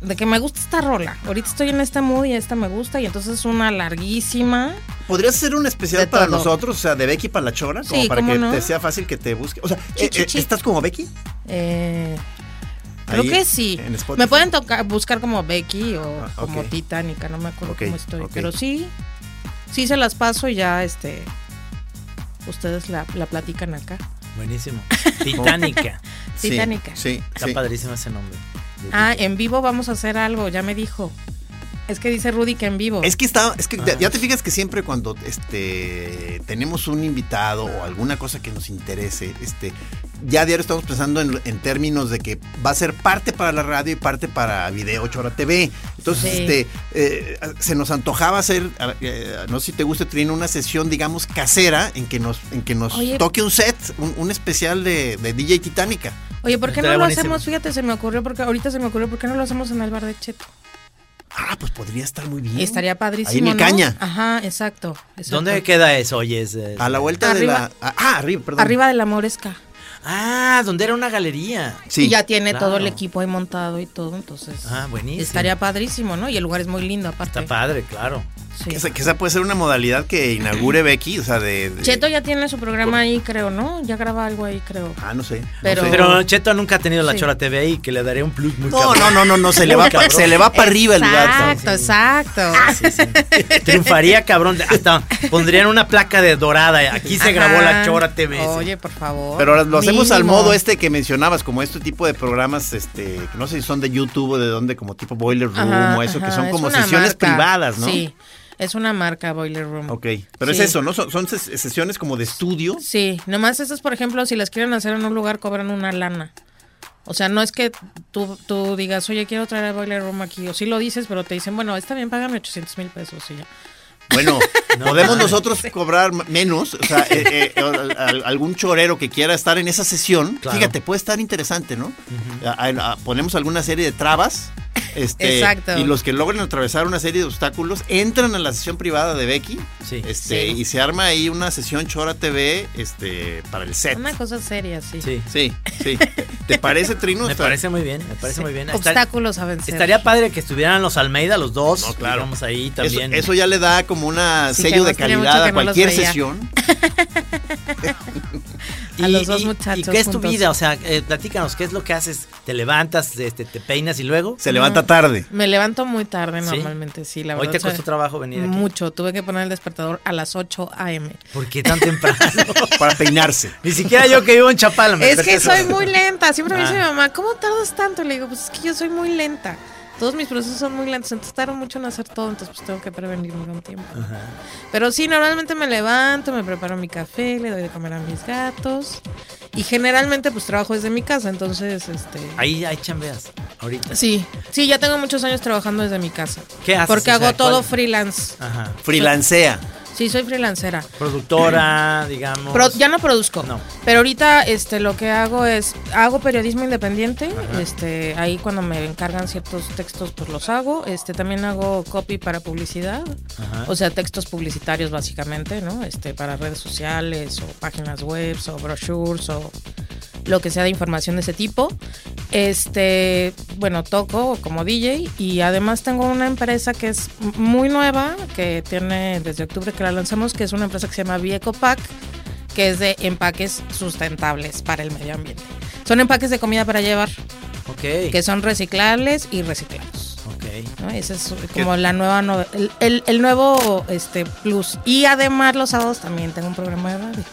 D: de que me gusta esta rola. Ahorita estoy en este mood y esta me gusta y entonces es una larguísima.
C: ¿Podrías hacer un especial para
D: todo.
C: nosotros, o sea, de Becky para la chora? Como
D: Sí,
C: para
D: ¿cómo
C: que
D: no?
C: te sea fácil que te busque. O sea, eh, eh. ¿estás como Becky?
D: Eh, creo
C: Ahí,
D: que sí. Me pueden tocar, buscar como Becky o
C: Ah,
D: como. Titánica, no me acuerdo cómo estoy.
C: ok.
D: Pero sí, sí se las paso y ya este ustedes la, la platican acá.
B: Buenísimo. Titánica.
C: Sí,
D: Titánica.
C: Sí,
B: Está
C: sí.
B: padrísimo ese nombre.
D: Ah, en vivo vamos a hacer algo, ya me dijo. Es que dice Rudy que en vivo.
C: Es que está, es que ya,
B: Ah.
C: ya te fijas que siempre cuando este tenemos un invitado o alguna cosa que nos interese, este, ya a diario estamos pensando en, en términos de que va a ser parte para la radio y parte para Video Chora TV. Entonces,
D: Sí.
C: este, eh, se nos antojaba hacer, eh, no sé si te gusta, tener una sesión, digamos, casera en que nos, en que nos
D: Oye.
C: toque un set, un, un especial de, de DJ Titánica.
D: Oye, ¿por qué no lo
B: buenísimo.
D: hacemos? Fíjate, se me ocurrió, porque ahorita se me ocurrió, ¿por qué no lo hacemos en el bar de Cheto?
C: Ah, pues podría estar muy bien.
D: Estaría padrísimo.
C: Ahí en el
D: ¿no?
C: Caña.
D: Ajá, exacto. exacto.
B: ¿Dónde queda eso? Oye, es, es-
C: A la vuelta de la. Ah, arriba, perdón.
D: Arriba de la Moresca.
B: Ah, donde era una galería.
C: Sí.
D: Y ya tiene
B: claro.
D: todo el equipo ahí montado y todo, entonces.
B: Ah, buenísimo.
D: Estaría padrísimo, ¿no? Y el lugar es muy lindo, aparte.
B: Está padre, claro.
D: Sí.
C: Que esa, que esa puede ser una modalidad que inaugure Becky, o sea, de... de-
D: Cheto ya tiene su programa ahí, creo, ¿no? Ya graba algo ahí, creo.
C: Ah, no sé. no
D: Pero-
C: sé.
B: Pero Cheto nunca ha tenido la
D: Sí.
B: Chora TV ahí, que le daría un plus muy
C: No,
B: cabrón.
C: no, no, no, no, se le va, pa- se le va para arriba el lugar.
D: Exacto, exacto.
B: Sí, sí. Triunfaría, cabrón. Hasta pondrían una placa de dorada. Aquí se grabó la. Chora TV. sí.
D: Oye, por favor.
C: Pero ahora lo hacemos al modo este que mencionabas, como este tipo de programas, este, que no sé si son de YouTube o de dónde, como tipo Boiler Room
D: Ajá,
C: o eso, que son como sesiones
D: marca.
C: privadas, ¿no?
D: Sí, es una marca Boiler Room.
C: Ok, pero
D: Sí.
C: es eso, ¿no? Son, son ses- sesiones como de estudio.
D: Sí, nomás esas, por ejemplo, si las quieren hacer en un lugar, cobran una lana. O sea, no es que tú, tú digas, oye, quiero traer el Boiler Room aquí. O sí lo dices, pero te dicen, bueno, está bien, págame 800 mil pesos y ya.
C: Bueno, podemos nosotros cobrar menos, o sea, eh, eh, al- al- algún chorero que quiera estar en esa sesión,
B: Claro.
C: fíjate, puede estar interesante, ¿no? A- a- a- ponemos alguna serie de trabas. Este,
D: Exacto.
C: Y los que logren atravesar una serie de obstáculos entran a la sesión privada de Becky.
B: Sí.
C: Este,
D: Sí.
C: y se arma ahí una sesión Chora TV este, para el set.
D: Una cosa seria, sí.
B: Sí.
C: Sí, sí. ¿Te parece, Trino?
B: Me parece muy bien, me parece muy bien. Estar-
D: Obstáculos a vencer.
B: estaría padre que estuvieran los Almeida, los dos.
C: No, claro.
B: Ahí
C: Eso,
B: también.
C: eso ya le da como una
D: Sí,
C: sello de calidad a cualquier sesión.
D: a los dos muchachos
B: ¿Y qué es tu
D: juntos.
B: vida? O sea, eh, platícanos, ¿qué es lo que haces? ¿Te levantas, este, te peinas y luego?
C: Se levanta tarde.
D: Me levanto muy tarde
B: ¿Sí?
D: normalmente, sí, la
B: Hoy
D: verdad.
B: te
D: o sea,
B: costó trabajo venir aquí.
D: Mucho, tuve que poner el despertador a las 8 a.m.
B: ¿Por qué tan temprano?
C: Para peinarse.
B: Ni siquiera yo que vivo en Chapala me
D: Es que soy muy lenta. Siempre me dice mi
B: Ah.
D: mamá, ¿cómo tardas tanto? Le digo, pues es que yo soy muy lenta. Todos mis procesos son muy lentos, entonces tardo mucho en hacer todo, entonces pues tengo que prevenirme con tiempo. Pero sí, normalmente me levanto, me preparo mi café, le doy de comer a mis gatos. Y generalmente pues trabajo desde mi casa, entonces este...
B: Ahí, ahí chambeas, ahorita.
D: Sí, sí, ya tengo muchos años trabajando desde mi casa.
B: ¿Qué haces?
D: Porque
B: O sea,
D: hago todo
B: ¿cuál?
D: freelance.
B: Ajá.
C: Freelancea.
D: Sí, soy freelancera.
B: Productora, digamos.
D: Pro- ya no produzco.
B: No.
D: Pero ahorita este lo que hago es hago periodismo independiente, este ahí cuando me encargan ciertos textos pues los hago, este también hago copy para publicidad.
B: Ajá.
D: O sea, textos publicitarios básicamente, ¿no? Este para redes sociales o páginas web o brochures o lo que sea de información de ese tipo. Este, bueno, toco como DJ y además tengo una empresa que es muy nueva, que tiene desde octubre que la lanzamos, que es una empresa que se llama Viecopac, que es de empaques sustentables para el medio ambiente. Son empaques de comida para llevar.
B: Ok.
D: que son reciclables y reciclados.
B: Ok.
D: ¿no? Ese es como la nueva el, el- el nuevo este plus. Y además los sábados también tengo un programa de radio.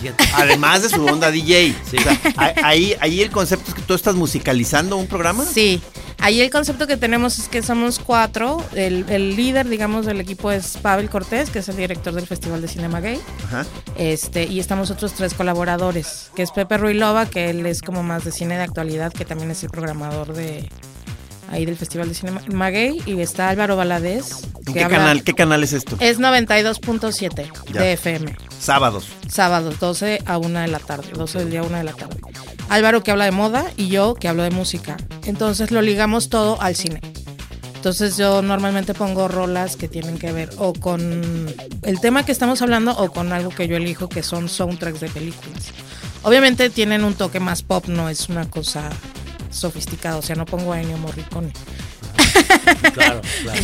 B: Fíjate.
C: Además de su onda DJ.
B: Sí.
C: O sea, ahí- ahí, el concepto es que tú estás musicalizando un programa.
D: Sí, ahí el concepto que tenemos es que somos cuatro. El, el líder, digamos, del equipo es Pavel Cortés, que es el director del Festival de Cinema Gay.
C: Ajá.
D: Este, y estamos otros tres colaboradores, que es Pepe Ruilova, que él es como más de cine de actualidad, que también es el programador de ahí del Festival de Cinema Gay. Y está Álvaro Valadez.
C: ¿En qué
D: habla-
C: canal, ¿Qué canal es esto?
D: Es 92.7
C: Ya.
D: de FM.
C: Sábados.
D: Sábados, 12 a 1 de la tarde, 12 del día a 1 de la tarde. Álvaro que habla de moda y yo que hablo de música. Entonces lo ligamos todo al cine. Entonces yo normalmente pongo rolas que tienen que ver o con el tema que estamos hablando o con algo que yo elijo que son soundtracks de películas. Obviamente tienen un toque más pop, no es una cosa sofisticada, o sea, no pongo a Ennio Morricone.
B: Claro, claro.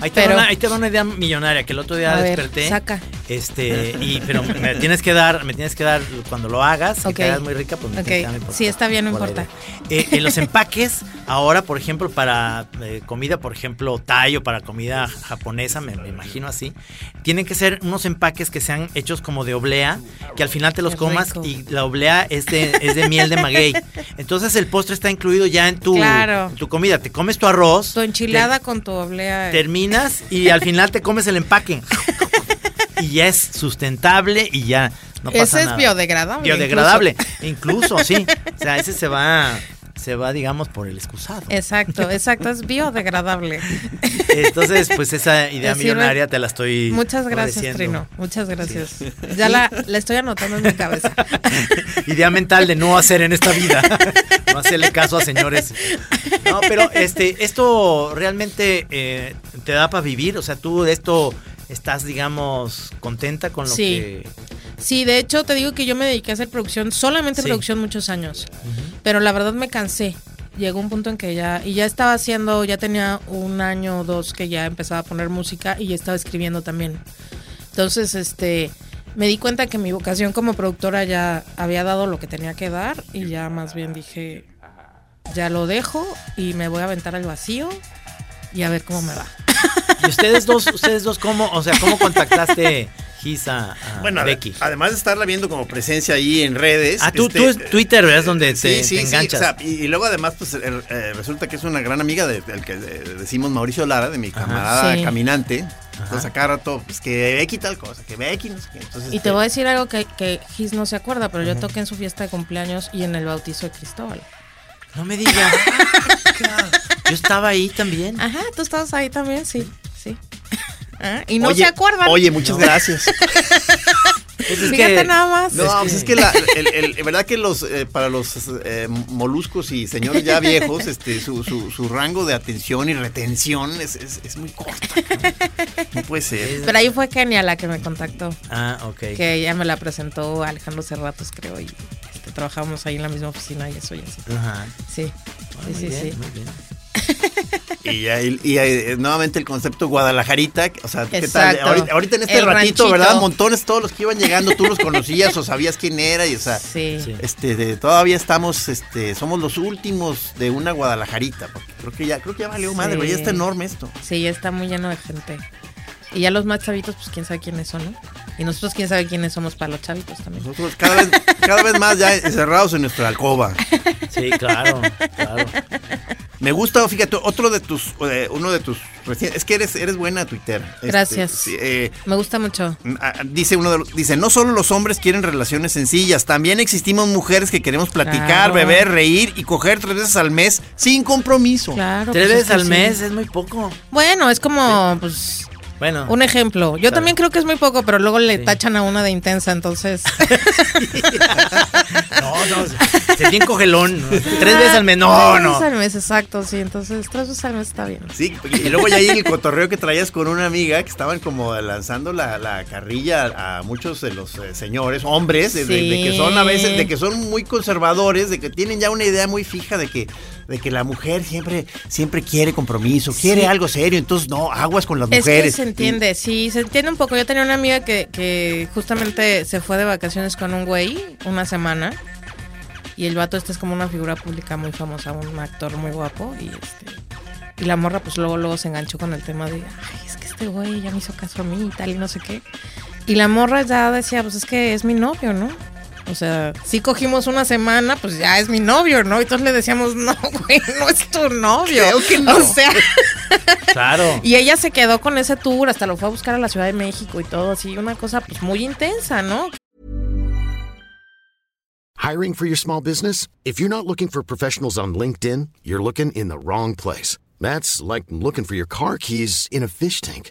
B: Ahí te,
D: Pero-
B: una, ahí te va una idea millonaria que el otro día
D: A ver,
B: desperté.
D: saca.
B: Este, y pero me tienes que dar, me tienes que dar cuando lo hagas, que
D: Ok.
B: te hagas muy rica, pues me
D: Ok.
B: tienes que dar.
D: Sí, está bien, no importa.
B: Eh, en los empaques, ahora, por ejemplo, para eh, comida, por ejemplo, Thai o para comida japonesa, me, me imagino así, tienen que ser unos empaques que sean hechos como de oblea, que al final te los
D: Qué
B: comas
D: rico.
B: y la oblea es de, es de miel de maguey. Entonces el postre está incluido ya en tu,
D: Claro.
B: en tu comida. Te comes tu arroz.
D: Tu enchilada
B: te-
D: con tu oblea.
B: terminas y al final te comes el empaque. y ya es sustentable y ya no pasa
D: Ese es
B: nada.
D: biodegradable.
B: Biodegradable, incluso. sí. O sea, ese se va, se va, digamos, por el excusado.
D: Exacto, exacto, es biodegradable.
B: Entonces, pues esa idea
D: sirve-
B: millonaria te la estoy.
D: Muchas gracias. Trino. Muchas gracias. Ya la, la estoy anotando en mi cabeza.
B: idea mental de no hacer en esta vida. no hacerle caso a señores. No, pero este, esto realmente eh, te da para vivir. O sea, tú de esto estás, digamos, contenta con lo
D: Sí.
B: que.
D: Sí, de hecho te digo que yo me dediqué a hacer producción, solamente
B: Sí.
D: producción muchos años. Pero la verdad me cansé. Llegó un punto en que ya, y ya estaba haciendo, ya tenía un año o dos que ya empezaba a poner música y ya estaba escribiendo también. Entonces, este, me di cuenta que mi vocación como productora ya había dado lo que tenía que dar y ya más bien dije, ya lo dejo y me voy a aventar al vacío y a ver cómo me va.
B: ¿Y ustedes dos, ustedes dos cómo, o sea, cómo contactaste Gis a, a
C: Bueno, ade-
B: Becky?
C: además de estarla viendo como presencia ahí en redes.
B: Ah, tú,
C: este,
B: tú es Twitter, ¿verdad? Es donde
C: Sí,
B: te,
C: sí,
B: te
C: sí,
B: enganchas.
C: o sea, y, y luego además, pues eh, eh, resulta que es una gran amiga de- del que decimos Mauricio Lara, de mi camarada
D: Sí.
C: caminante. Entonces a cada rato, pues que Becky tal cosa, que Becky no sé qué. Entonces,
D: Y te
C: este,
D: voy a decir algo que, que Gis no se acuerda, pero yo toqué en su fiesta de cumpleaños y en el bautizo de Cristóbal.
B: No me digas. Yo estaba ahí también.
D: Ajá, tú estabas ahí también, sí, sí. Ah, y no
C: oye,
D: se acuerdan.
C: Oye, muchas gracias.
B: Pues es
D: Fíjate
B: que-
D: nada más.
C: No, pues es que la, el, el- verdad que los eh, para los eh, moluscos y señores ya viejos, este, su, su, su rango de atención y retención es, es, es muy corta. No puede ser.
D: Pero ahí fue Kenia la que me contactó.
B: Ah, ok.
D: Que ella me la presentó Alejandro Cerratos, creo, y este, trabajábamos ahí en la misma oficina y eso y así.
B: Ajá.
D: Sí,
B: Ah,
D: sí,
B: muy
D: sí,
B: bien,
D: sí.
B: muy bien.
C: Y, ya- y- nuevamente el concepto Guadalajarita, o sea, ¿qué tal? Ahorita, ahorita en este
D: El
C: ratito,
D: ranchito.
C: ¿verdad? Montones todos los que iban llegando, tú los conocías o sabías quién era y o sea,
D: Sí.
C: Este de- todavía estamos este somos los últimos de una Guadalajarita, porque creo que ya creo que ya valió madre, güey, ya está enorme esto.
D: Sí, ya está muy lleno de gente. Y ya los más chavitos, pues quién sabe quiénes son, ¿no? Y nosotros quién sabe quiénes somos para los chavitos también.
C: Nosotros cada vez cada vez más ya encerrados en nuestra alcoba.
B: Sí, claro, claro.
C: Me gusta, fíjate, otro de tus eh, uno de tus recién es que eres eres buena Twitter. Este,
D: Gracias.
C: eh,
D: Me gusta mucho.
C: Ah, Dice uno de los- dice, no solo los hombres quieren relaciones sencillas, también existimos mujeres que queremos platicar,
D: Claro.
C: beber, reír y coger tres veces al mes sin compromiso.
D: Claro.
B: Tres
D: pues,
B: veces al
D: sí.
B: mes es muy poco.
D: Bueno, es como, pues,
B: Bueno.
D: un ejemplo. Yo
B: Claro.
D: también creo que es muy poco, pero luego le
B: Sí.
D: tachan a una de intensa, entonces.
B: No, no, se bien cogelón. ¿no? Tres veces al mes. No,
D: Tres
B: no.
D: veces al mes, exacto, sí. Entonces, tres veces al mes está bien.
C: Sí, y luego ya ahí el cotorreo que traías con una amiga que estaban como lanzando la, la carrilla a muchos de los eh, señores, hombres, de, de- de que son a veces, de que son muy conservadores, de que tienen ya una idea muy fija de que, de que la mujer siempre, siempre quiere compromiso, quiere
D: Sí.
C: algo serio, entonces no, aguas con las
D: Es que
C: mujeres.
D: se entiende, sí, se entiende un poco. Yo tenía una amiga que, que justamente se fue de vacaciones con un güey una semana Y el vato este es como una figura pública muy famosa, un actor muy guapo. Y este y la morra pues luego luego se enganchó con el tema de, ay, es que este güey ya me hizo caso a mí y tal y no sé qué. Y la morra ya decía, pues es que es mi novio, ¿no? O sea, si cogimos una semana, pues ya es mi novio, ¿no? Y entonces le decíamos, no, güey, no es tu novio.
C: Creo que no.
D: O sea,
B: Claro.
D: y ella se quedó con ese tour, hasta lo fue a buscar a la Ciudad de México y todo, así, una cosa pues muy intensa, ¿no?
E: Hiring for your small business? If you're not looking for professionals on LinkedIn, you're looking in the wrong place. That's like looking for your car keys in a fish tank.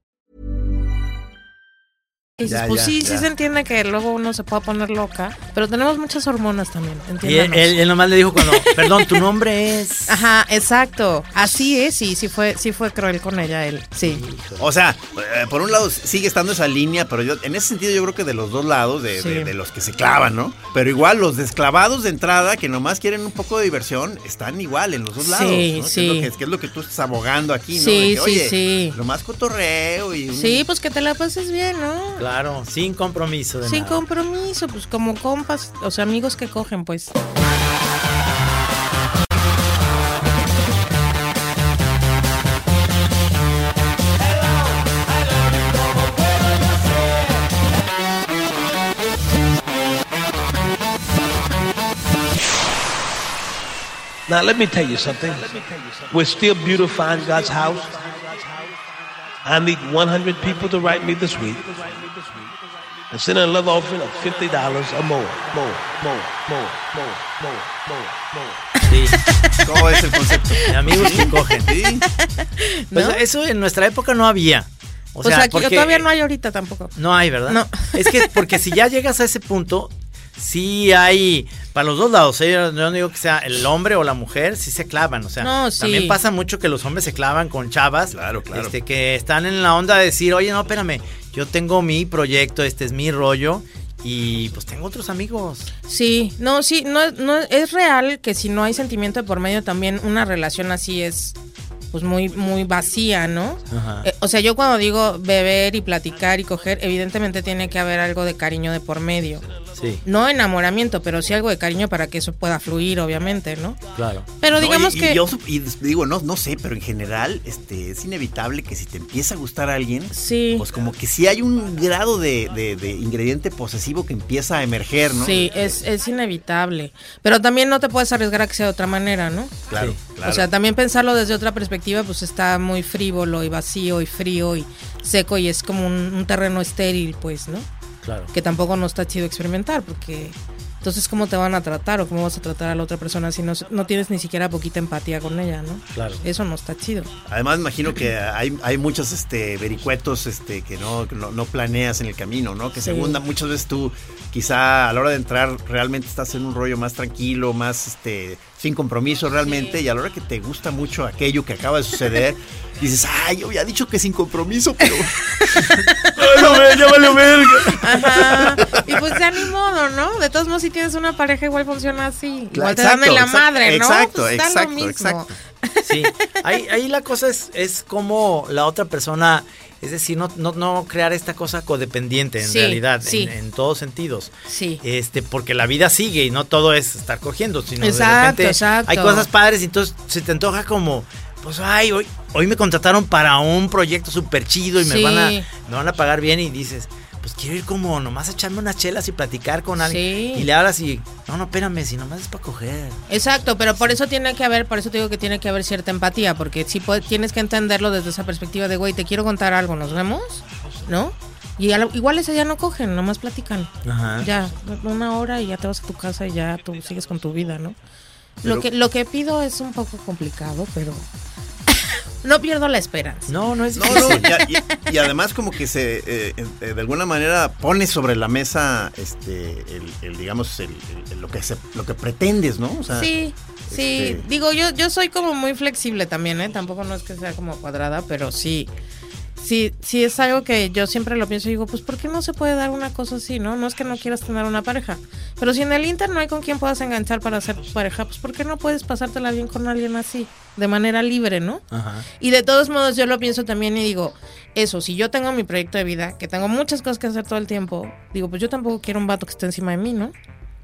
D: Y dices,
C: Ya,
D: pues
C: ya,
D: sí,
C: ya.
D: sí se entiende que luego uno se puede poner loca, pero tenemos muchas hormonas también,
B: Y él,
D: entiéndanos.
B: él- él nomás le dijo cuando, perdón, tu nombre es...
D: Ajá, exacto. Así es, y sí fue, sí fue cruel con ella él. Sí.
C: O sea, eh, por un lado sigue estando esa línea, pero yo en ese sentido yo creo que de los dos lados, de,
D: Sí.
C: de- de los que se clavan, ¿no? Pero igual los desclavados de entrada, que nomás quieren un poco de diversión, están igual en los dos
D: Sí,
C: lados. ¿no? Que es
D: sí.
C: lo que, que es lo que tú estás abogando aquí, ¿no?
D: Sí,
C: De que,
D: sí,
C: Oye,
D: sí.
C: Nomás cotorreo y un-
D: Sí, pues que te la pases bien, ¿no?
B: Claro, sin compromiso de
D: Sin
B: nada.
D: compromiso, pues como compas, o sea, amigos que cogen, pues.
F: Now, let me tell you something. We're still beautifying God's house. I need 100 people to write me this week and send a love offering of $50 or more. More, more, more, more, more, more, more.
B: Sí,
C: ¿Cómo es el concepto?
B: amigos que cogen.
C: Sí.
B: Pues
D: ¿No?
B: eso en nuestra época no había. O
D: O sea,
B: sea,
D: aquí
B: porque-
D: todavía no hay ahorita tampoco.
B: No hay, ¿verdad?
D: No.
B: Es que porque si ya llegas a ese punto, sí hay para los dos lados. ¿eh? Yo no digo que sea el hombre o la mujer, sí se clavan. O sea,
D: No, sí.
B: también pasa mucho que los hombres se clavan con chavas.
C: Claro, claro.
B: Este, que están en la onda de decir, oye, no, espérame, yo tengo mi proyecto, este es mi rollo. Y pues tengo otros amigos.
D: Sí, no, sí, no, no es real que si no hay sentimiento de por medio también una relación así es pues muy muy vacía, ¿no?
B: Ajá.
D: Eh, o sea, yo cuando digo beber y platicar y coger, evidentemente tiene que haber algo de cariño de por medio.
B: Sí,
D: No enamoramiento, pero sí algo de cariño para que eso pueda fluir, obviamente, ¿no?
B: claro.
D: Pero digamos
C: y- y
D: que
C: yo y digo, no, no sé, pero en general este, es inevitable que si te empieza a gustar a alguien,
D: Sí.
C: pues como que sí hay un grado de, de- de ingrediente posesivo que empieza a emerger, ¿no?
D: Sí, es, es inevitable. Pero también no te puedes arriesgar a que sea de otra manera, ¿no?
C: Claro,
B: Sí.
C: claro.
D: O sea, también pensarlo desde otra perspectiva, pues está muy frívolo y vacío y frío y seco y es como un, un terreno estéril, pues, ¿no?
B: Claro.
D: Que tampoco no está chido experimentar, porque entonces, ¿cómo te van a tratar o cómo vas a tratar a la otra persona si no, no tienes ni siquiera poquita empatía con ella, ¿no?
B: Claro.
D: Eso no está chido.
C: Además, imagino que hay, hay muchos este, vericuetos este, que, no, que no, no planeas en el camino, ¿no? Que
D: Sí.
C: segunda, muchas veces tú, quizá a la hora de entrar, realmente estás en un rollo más tranquilo, más este, sin compromiso realmente, y a la hora que te gusta mucho aquello que acaba de suceder, dices, ay, yo había dicho que sin compromiso, pero. Ay, no, ve, ya valió verga.
D: Ajá. Y pues ya ni modo, ¿no? De todos modos, si tienes una pareja, igual funciona así. Igual te dan
C: Exacto,
D: en la
C: exacto,
D: madre, ¿no?
C: exacto,
D: Pues da lo
C: exacto,
D: mismo.
C: exacto.
B: Sí, ahí, ahí la cosa es, es como la otra persona, es decir, no, no, no crear esta cosa codependiente en
D: Sí,
B: realidad,
D: sí.
B: en, en todos sentidos.
D: Sí.
B: Este, porque la vida sigue y no todo es estar cogiendo, sino
D: Exacto,
B: de repente
D: exacto.
B: hay cosas padres y entonces se te antoja como, pues ay, hoy, hoy me contrataron para un proyecto súper chido y me van a, me van a pagar bien y dices, pues quiero ir como nomás a echarme unas chelas y platicar con alguien.
D: Sí.
B: Y le hablas y, no, no, espérame, si nomás es para coger.
D: Exacto, pero por eso tiene que haber, por eso te digo que tiene que haber cierta empatía, porque si tienes que entenderlo desde esa perspectiva de, güey, te quiero contar algo, ¿nos vemos? ¿No? Y igual ese día no cogen, nomás platican.
B: Ajá.
D: Ya, una hora y ya te vas a tu casa y ya tú sigues con tu vida, ¿no?
C: Pero-
D: Lo que, lo que pido es un poco complicado, pero no pierdo la esperanza.
B: No, no es
C: No, no, y, a- y- y además como que se, eh, eh, de alguna manera pone sobre la mesa, este, el, el, digamos, el, el- lo que se, lo que pretendes, ¿no? O sea,
D: Sí, sí.
C: este-
D: Digo, yo, yo soy como muy flexible también, ¿eh? Tampoco no es que sea como cuadrada, pero sí. Sí, sí es algo que yo siempre lo pienso y digo, pues ¿por qué no se puede dar una cosa así, no? No es que no quieras tener una pareja. Pero si en el Inter no hay con quien puedas enganchar para ser tu pareja, pues ¿por qué no puedes pasártela bien con alguien así? De manera libre, ¿no?
B: Ajá.
D: Y de todos modos yo lo pienso también y digo, eso, si yo tengo mi proyecto de vida, que tengo muchas cosas que hacer todo el tiempo, digo, pues yo tampoco quiero un vato que esté encima de mí, ¿no?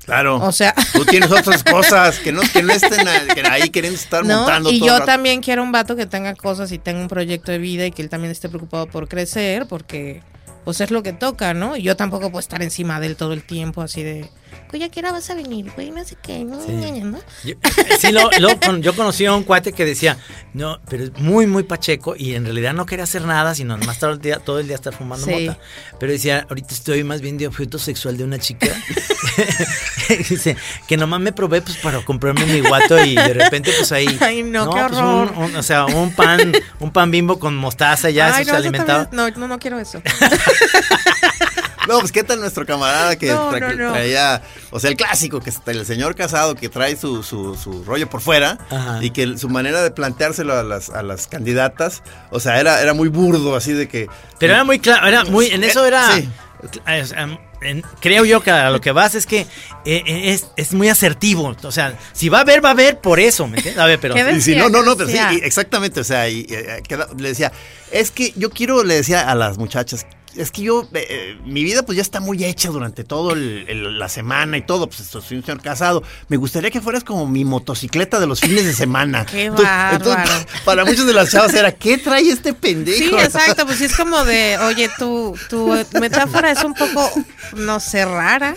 C: Claro.
D: O sea-
C: Tú tienes otras cosas que no, que no estén a- que ahí queriendo estar
D: ¿no?
C: montando
D: Y
C: todo
D: yo
C: rato.
D: también quiero un vato que tenga cosas y tenga un proyecto de vida y que él también esté preocupado por crecer, porque pues es lo que toca, ¿no? Y yo tampoco puedo estar encima de él todo el tiempo, así de, oye, ¿a qué hora vas a venir? Güey, no sé qué, no,
B: Sí.
D: ¿no?
B: Yo, sí, lo- lo yo conocí a un cuate que decía, no, pero es muy, muy pacheco y en realidad no quería hacer nada, sino más todo el día, todo el día estar fumando
D: Sí.
B: mota. Pero decía, ahorita estoy más bien de objeto sexual de una chica. Dice, que nomás me probé pues para comprarme mi guato y de repente pues ahí.
D: Ay, no, qué
B: pues, un-
D: horror.
B: un- o sea, un pan, un pan bimbo con mostaza ya
D: Ay,
B: eso
D: no, también- no, no, no quiero eso.
C: No, pues qué tal nuestro camarada que
D: No,
C: tra-
D: no, no.
C: traía, o sea, el clásico, que es el señor casado que trae su, su, su rollo por fuera
B: Ajá.
C: y que su manera de planteárselo a las, a las candidatas, o sea, era, era muy burdo, así de que...
B: Pero era muy claro, era muy, en eso era,
C: Sí.
B: en- creo yo que a lo que vas es que eh, eh, es, es muy asertivo, o sea, si va a haber, va a haber por eso, ¿me entiendes? A ver, pero...
D: ¿Qué
C: Y sí,
D: decía?
C: no, no,
D: ¿Qué
C: no, pero sí, exactamente, o sea, y, eh, queda- le decía, es que yo quiero, le decía a las muchachas, es que yo, eh, eh, mi vida pues ya está muy hecha durante toda la semana y todo, pues soy un señor casado, me gustaría que fueras como mi motocicleta de los fines de semana.
D: Qué
C: Entonces- para muchos de las chavas era, ¿qué trae este pendejo?
D: Sí, exacto, pues es como de, oye, tu, tu metáfora es un poco, no sé, rara.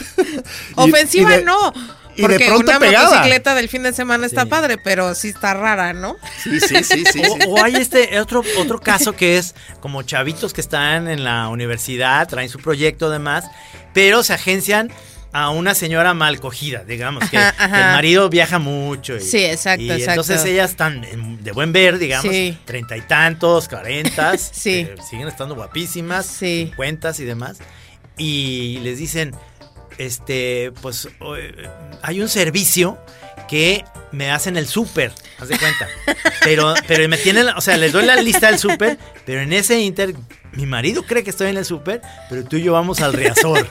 D: Ofensiva
C: y de-
D: no.
C: Y de
D: Porque
C: pronto
D: una
C: pegada.
D: motocicleta del fin de semana está padre, pero sí está rara, ¿no?
C: Sí, sí, sí, sí.
B: O,
C: sí.
B: o hay este otro, otro caso que es como chavitos que están en la universidad, traen su proyecto además, pero se agencian a una señora mal cogida, digamos, que,
D: Ajá,
B: que
D: ajá.
B: el marido viaja mucho. Y,
D: Sí, exacto,
B: y
D: exacto.
B: entonces ellas están en- de buen ver, digamos,
D: Sí.
B: treinta y tantos, cuarentas,
D: Sí.
B: eh, siguen estando guapísimas,
D: Sí.
B: cincuentas y demás, y les dicen, este, pues eh, hay un servicio que me hacen el súper, haz de cuenta. Pero, pero me tienen, o sea, les doy la lista del súper, pero en ese inter, mi marido cree que estoy en el súper, pero tú y yo vamos al reazor.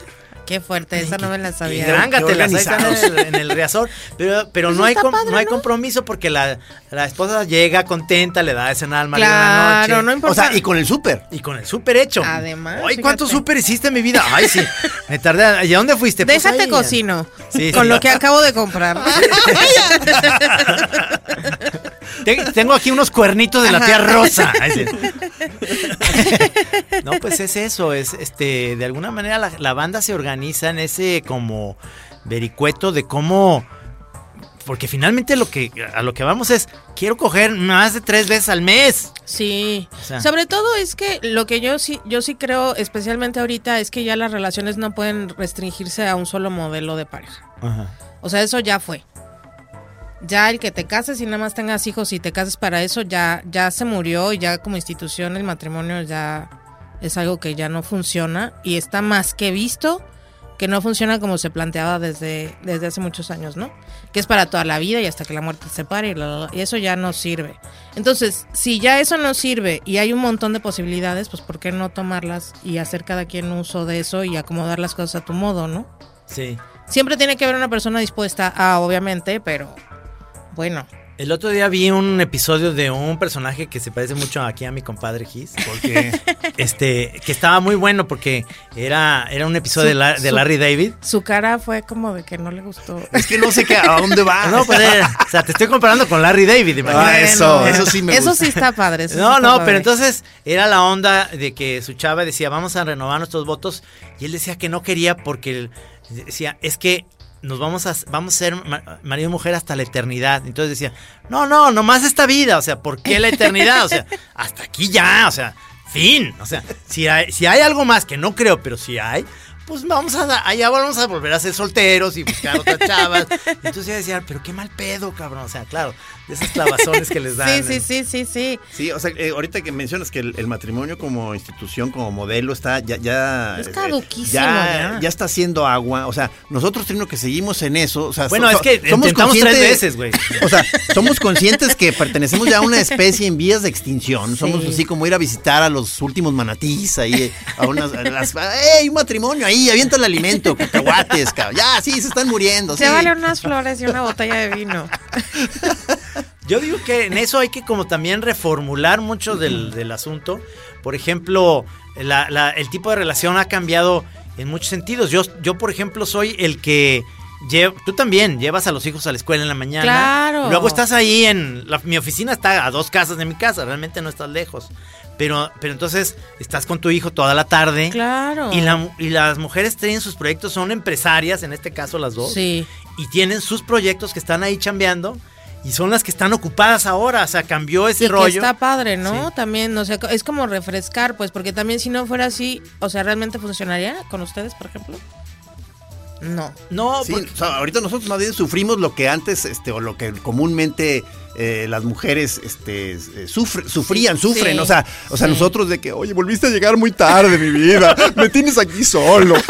D: Qué fuerte, esa no me la sabía.
B: drángatelas, ahí están en el, en el reazor. Pero, pero
D: Pues
B: no, hay
D: está
B: com-
D: padre,
B: no hay compromiso porque la, la esposa llega contenta, le da de cenar al marido en la
D: Claro,
B: noche.
D: no
C: O
D: importa.
C: sea, y con el súper.
B: Y con el súper hecho.
D: Además,
B: Ay, ¿cuánto súper hiciste en mi vida? Ay, sí. Me tardé. ¿Y a dónde fuiste? Pues
D: Déjate
B: ahí.
D: cocino
B: Sí,
D: con
B: sí.
D: lo que acabo de comprar.
B: Te- Tengo aquí unos cuernitos de la tía
D: Ajá.
B: Rosa. No, pues es eso, es este, de alguna manera la, la banda se organiza en ese como vericueto de cómo, porque finalmente lo que a lo que vamos es quiero coger más de tres veces al mes.
D: Sí,
B: O sea.
D: sobre todo es que lo que yo sí, yo sí creo, especialmente ahorita, es que ya las relaciones no pueden restringirse a un solo modelo de pareja. O sea, eso ya fue. Ya el que te cases y nada más tengas hijos y te cases para eso, ya, ya se murió y ya como institución el matrimonio ya es algo que ya no funciona y está más que visto que no funciona como se planteaba desde, desde hace muchos años, ¿no? Que es para toda la vida y hasta que la muerte te separe y, la, y eso ya no sirve. Entonces, si ya eso no sirve y hay un montón de posibilidades, pues ¿por qué no tomarlas y hacer cada quien uso de eso y acomodar las cosas a tu modo, ¿no?
B: Sí.
D: Siempre tiene que haber una persona dispuesta a, obviamente, pero bueno.
B: El otro día vi un episodio de un personaje que se parece mucho aquí a mi compadre Gis. Porque este, que estaba muy bueno porque era, era un episodio de, La- de
D: su-
B: Larry David.
D: Su cara fue como de que no le gustó.
C: Es que no sé qué, a dónde va.
B: No, pues, eh, o sea, te estoy comparando con Larry David, imagínate.
C: Ah, eso,
D: Bueno,
C: eso sí me
D: Eso
C: gusta.
D: sí está padre. eso sí
B: No,
D: está
B: no,
D: padre.
B: pero entonces era la onda de que su chava decía, vamos a renovar nuestros votos, y él decía que no quería porque él decía, es que nos vamos a, vamos a ser ma- marido y mujer hasta la eternidad. Entonces decía, no, no, nomás esta vida, o sea, ¿por qué la eternidad? O sea, hasta aquí ya, o sea, fin. O sea, si hay, si hay algo más que no creo, pero si hay, pues vamos a, allá vamos a volver a ser solteros y buscar otras chavas. Entonces yo decía, pero qué mal pedo, cabrón. O sea, claro, de esas clavazones que les dan.
D: Sí, sí, sí, sí, sí.
C: Sí, o sea, eh, ahorita que mencionas que el, el matrimonio como institución, como modelo, está ya... ya
D: Es
C: eh,
D: caduquísimo
C: ya,
D: ya.
C: ya está haciendo agua. O sea, nosotros tenemos que seguimos en eso. O sea,
B: Bueno,
C: so-
B: es que
C: somos
B: intentamos tres
C: conscientes-
B: veces, güey.
C: O sea, somos conscientes que pertenecemos ya a una especie en vías de extinción. Somos
D: Sí.
C: así como ir a visitar a los últimos manatís ahí, eh, a unas... a las, ¡Ey, un matrimonio ahí! Avienta el alimento, cacahuates, cabrón. Ya, sí, se están muriendo.
D: Se
C: sí.
D: vale unas flores y una botella de vino.
B: Yo digo que en eso hay que como también reformular mucho del, del asunto. Por ejemplo, la- la- el tipo de relación ha cambiado en muchos sentidos. Yo, yo por ejemplo, soy el que... lle- tú también llevas a los hijos a la escuela en la mañana.
D: Claro.
B: Luego estás ahí en... la- mi oficina está a dos casas de mi casa, realmente no estás lejos. Pero, pero entonces estás con tu hijo toda la tarde.
D: Claro.
B: Y, la- y las mujeres tienen sus proyectos, son empresarias, en este caso las dos.
D: Sí.
B: Y tienen sus proyectos que están ahí chambeando. Y son las que están ocupadas ahora. O sea, cambió ese
D: y que
B: rollo.
D: está padre, ¿no?
B: Sí.
D: También, o sea, es como refrescar, pues, porque también si no fuera así, o sea, ¿realmente funcionaría con ustedes, por ejemplo? No.
B: No,
C: Sí,
B: porque-
C: o sea, ahorita nosotros más bien sufrimos lo que antes, este, o lo que comúnmente eh, las mujeres este, eh, sufre- sufrían, sufren.
D: Sí,
C: O sea, o sea,
D: sí.
C: nosotros de que, oye, volviste a llegar muy tarde, mi vida. Me tienes aquí solo.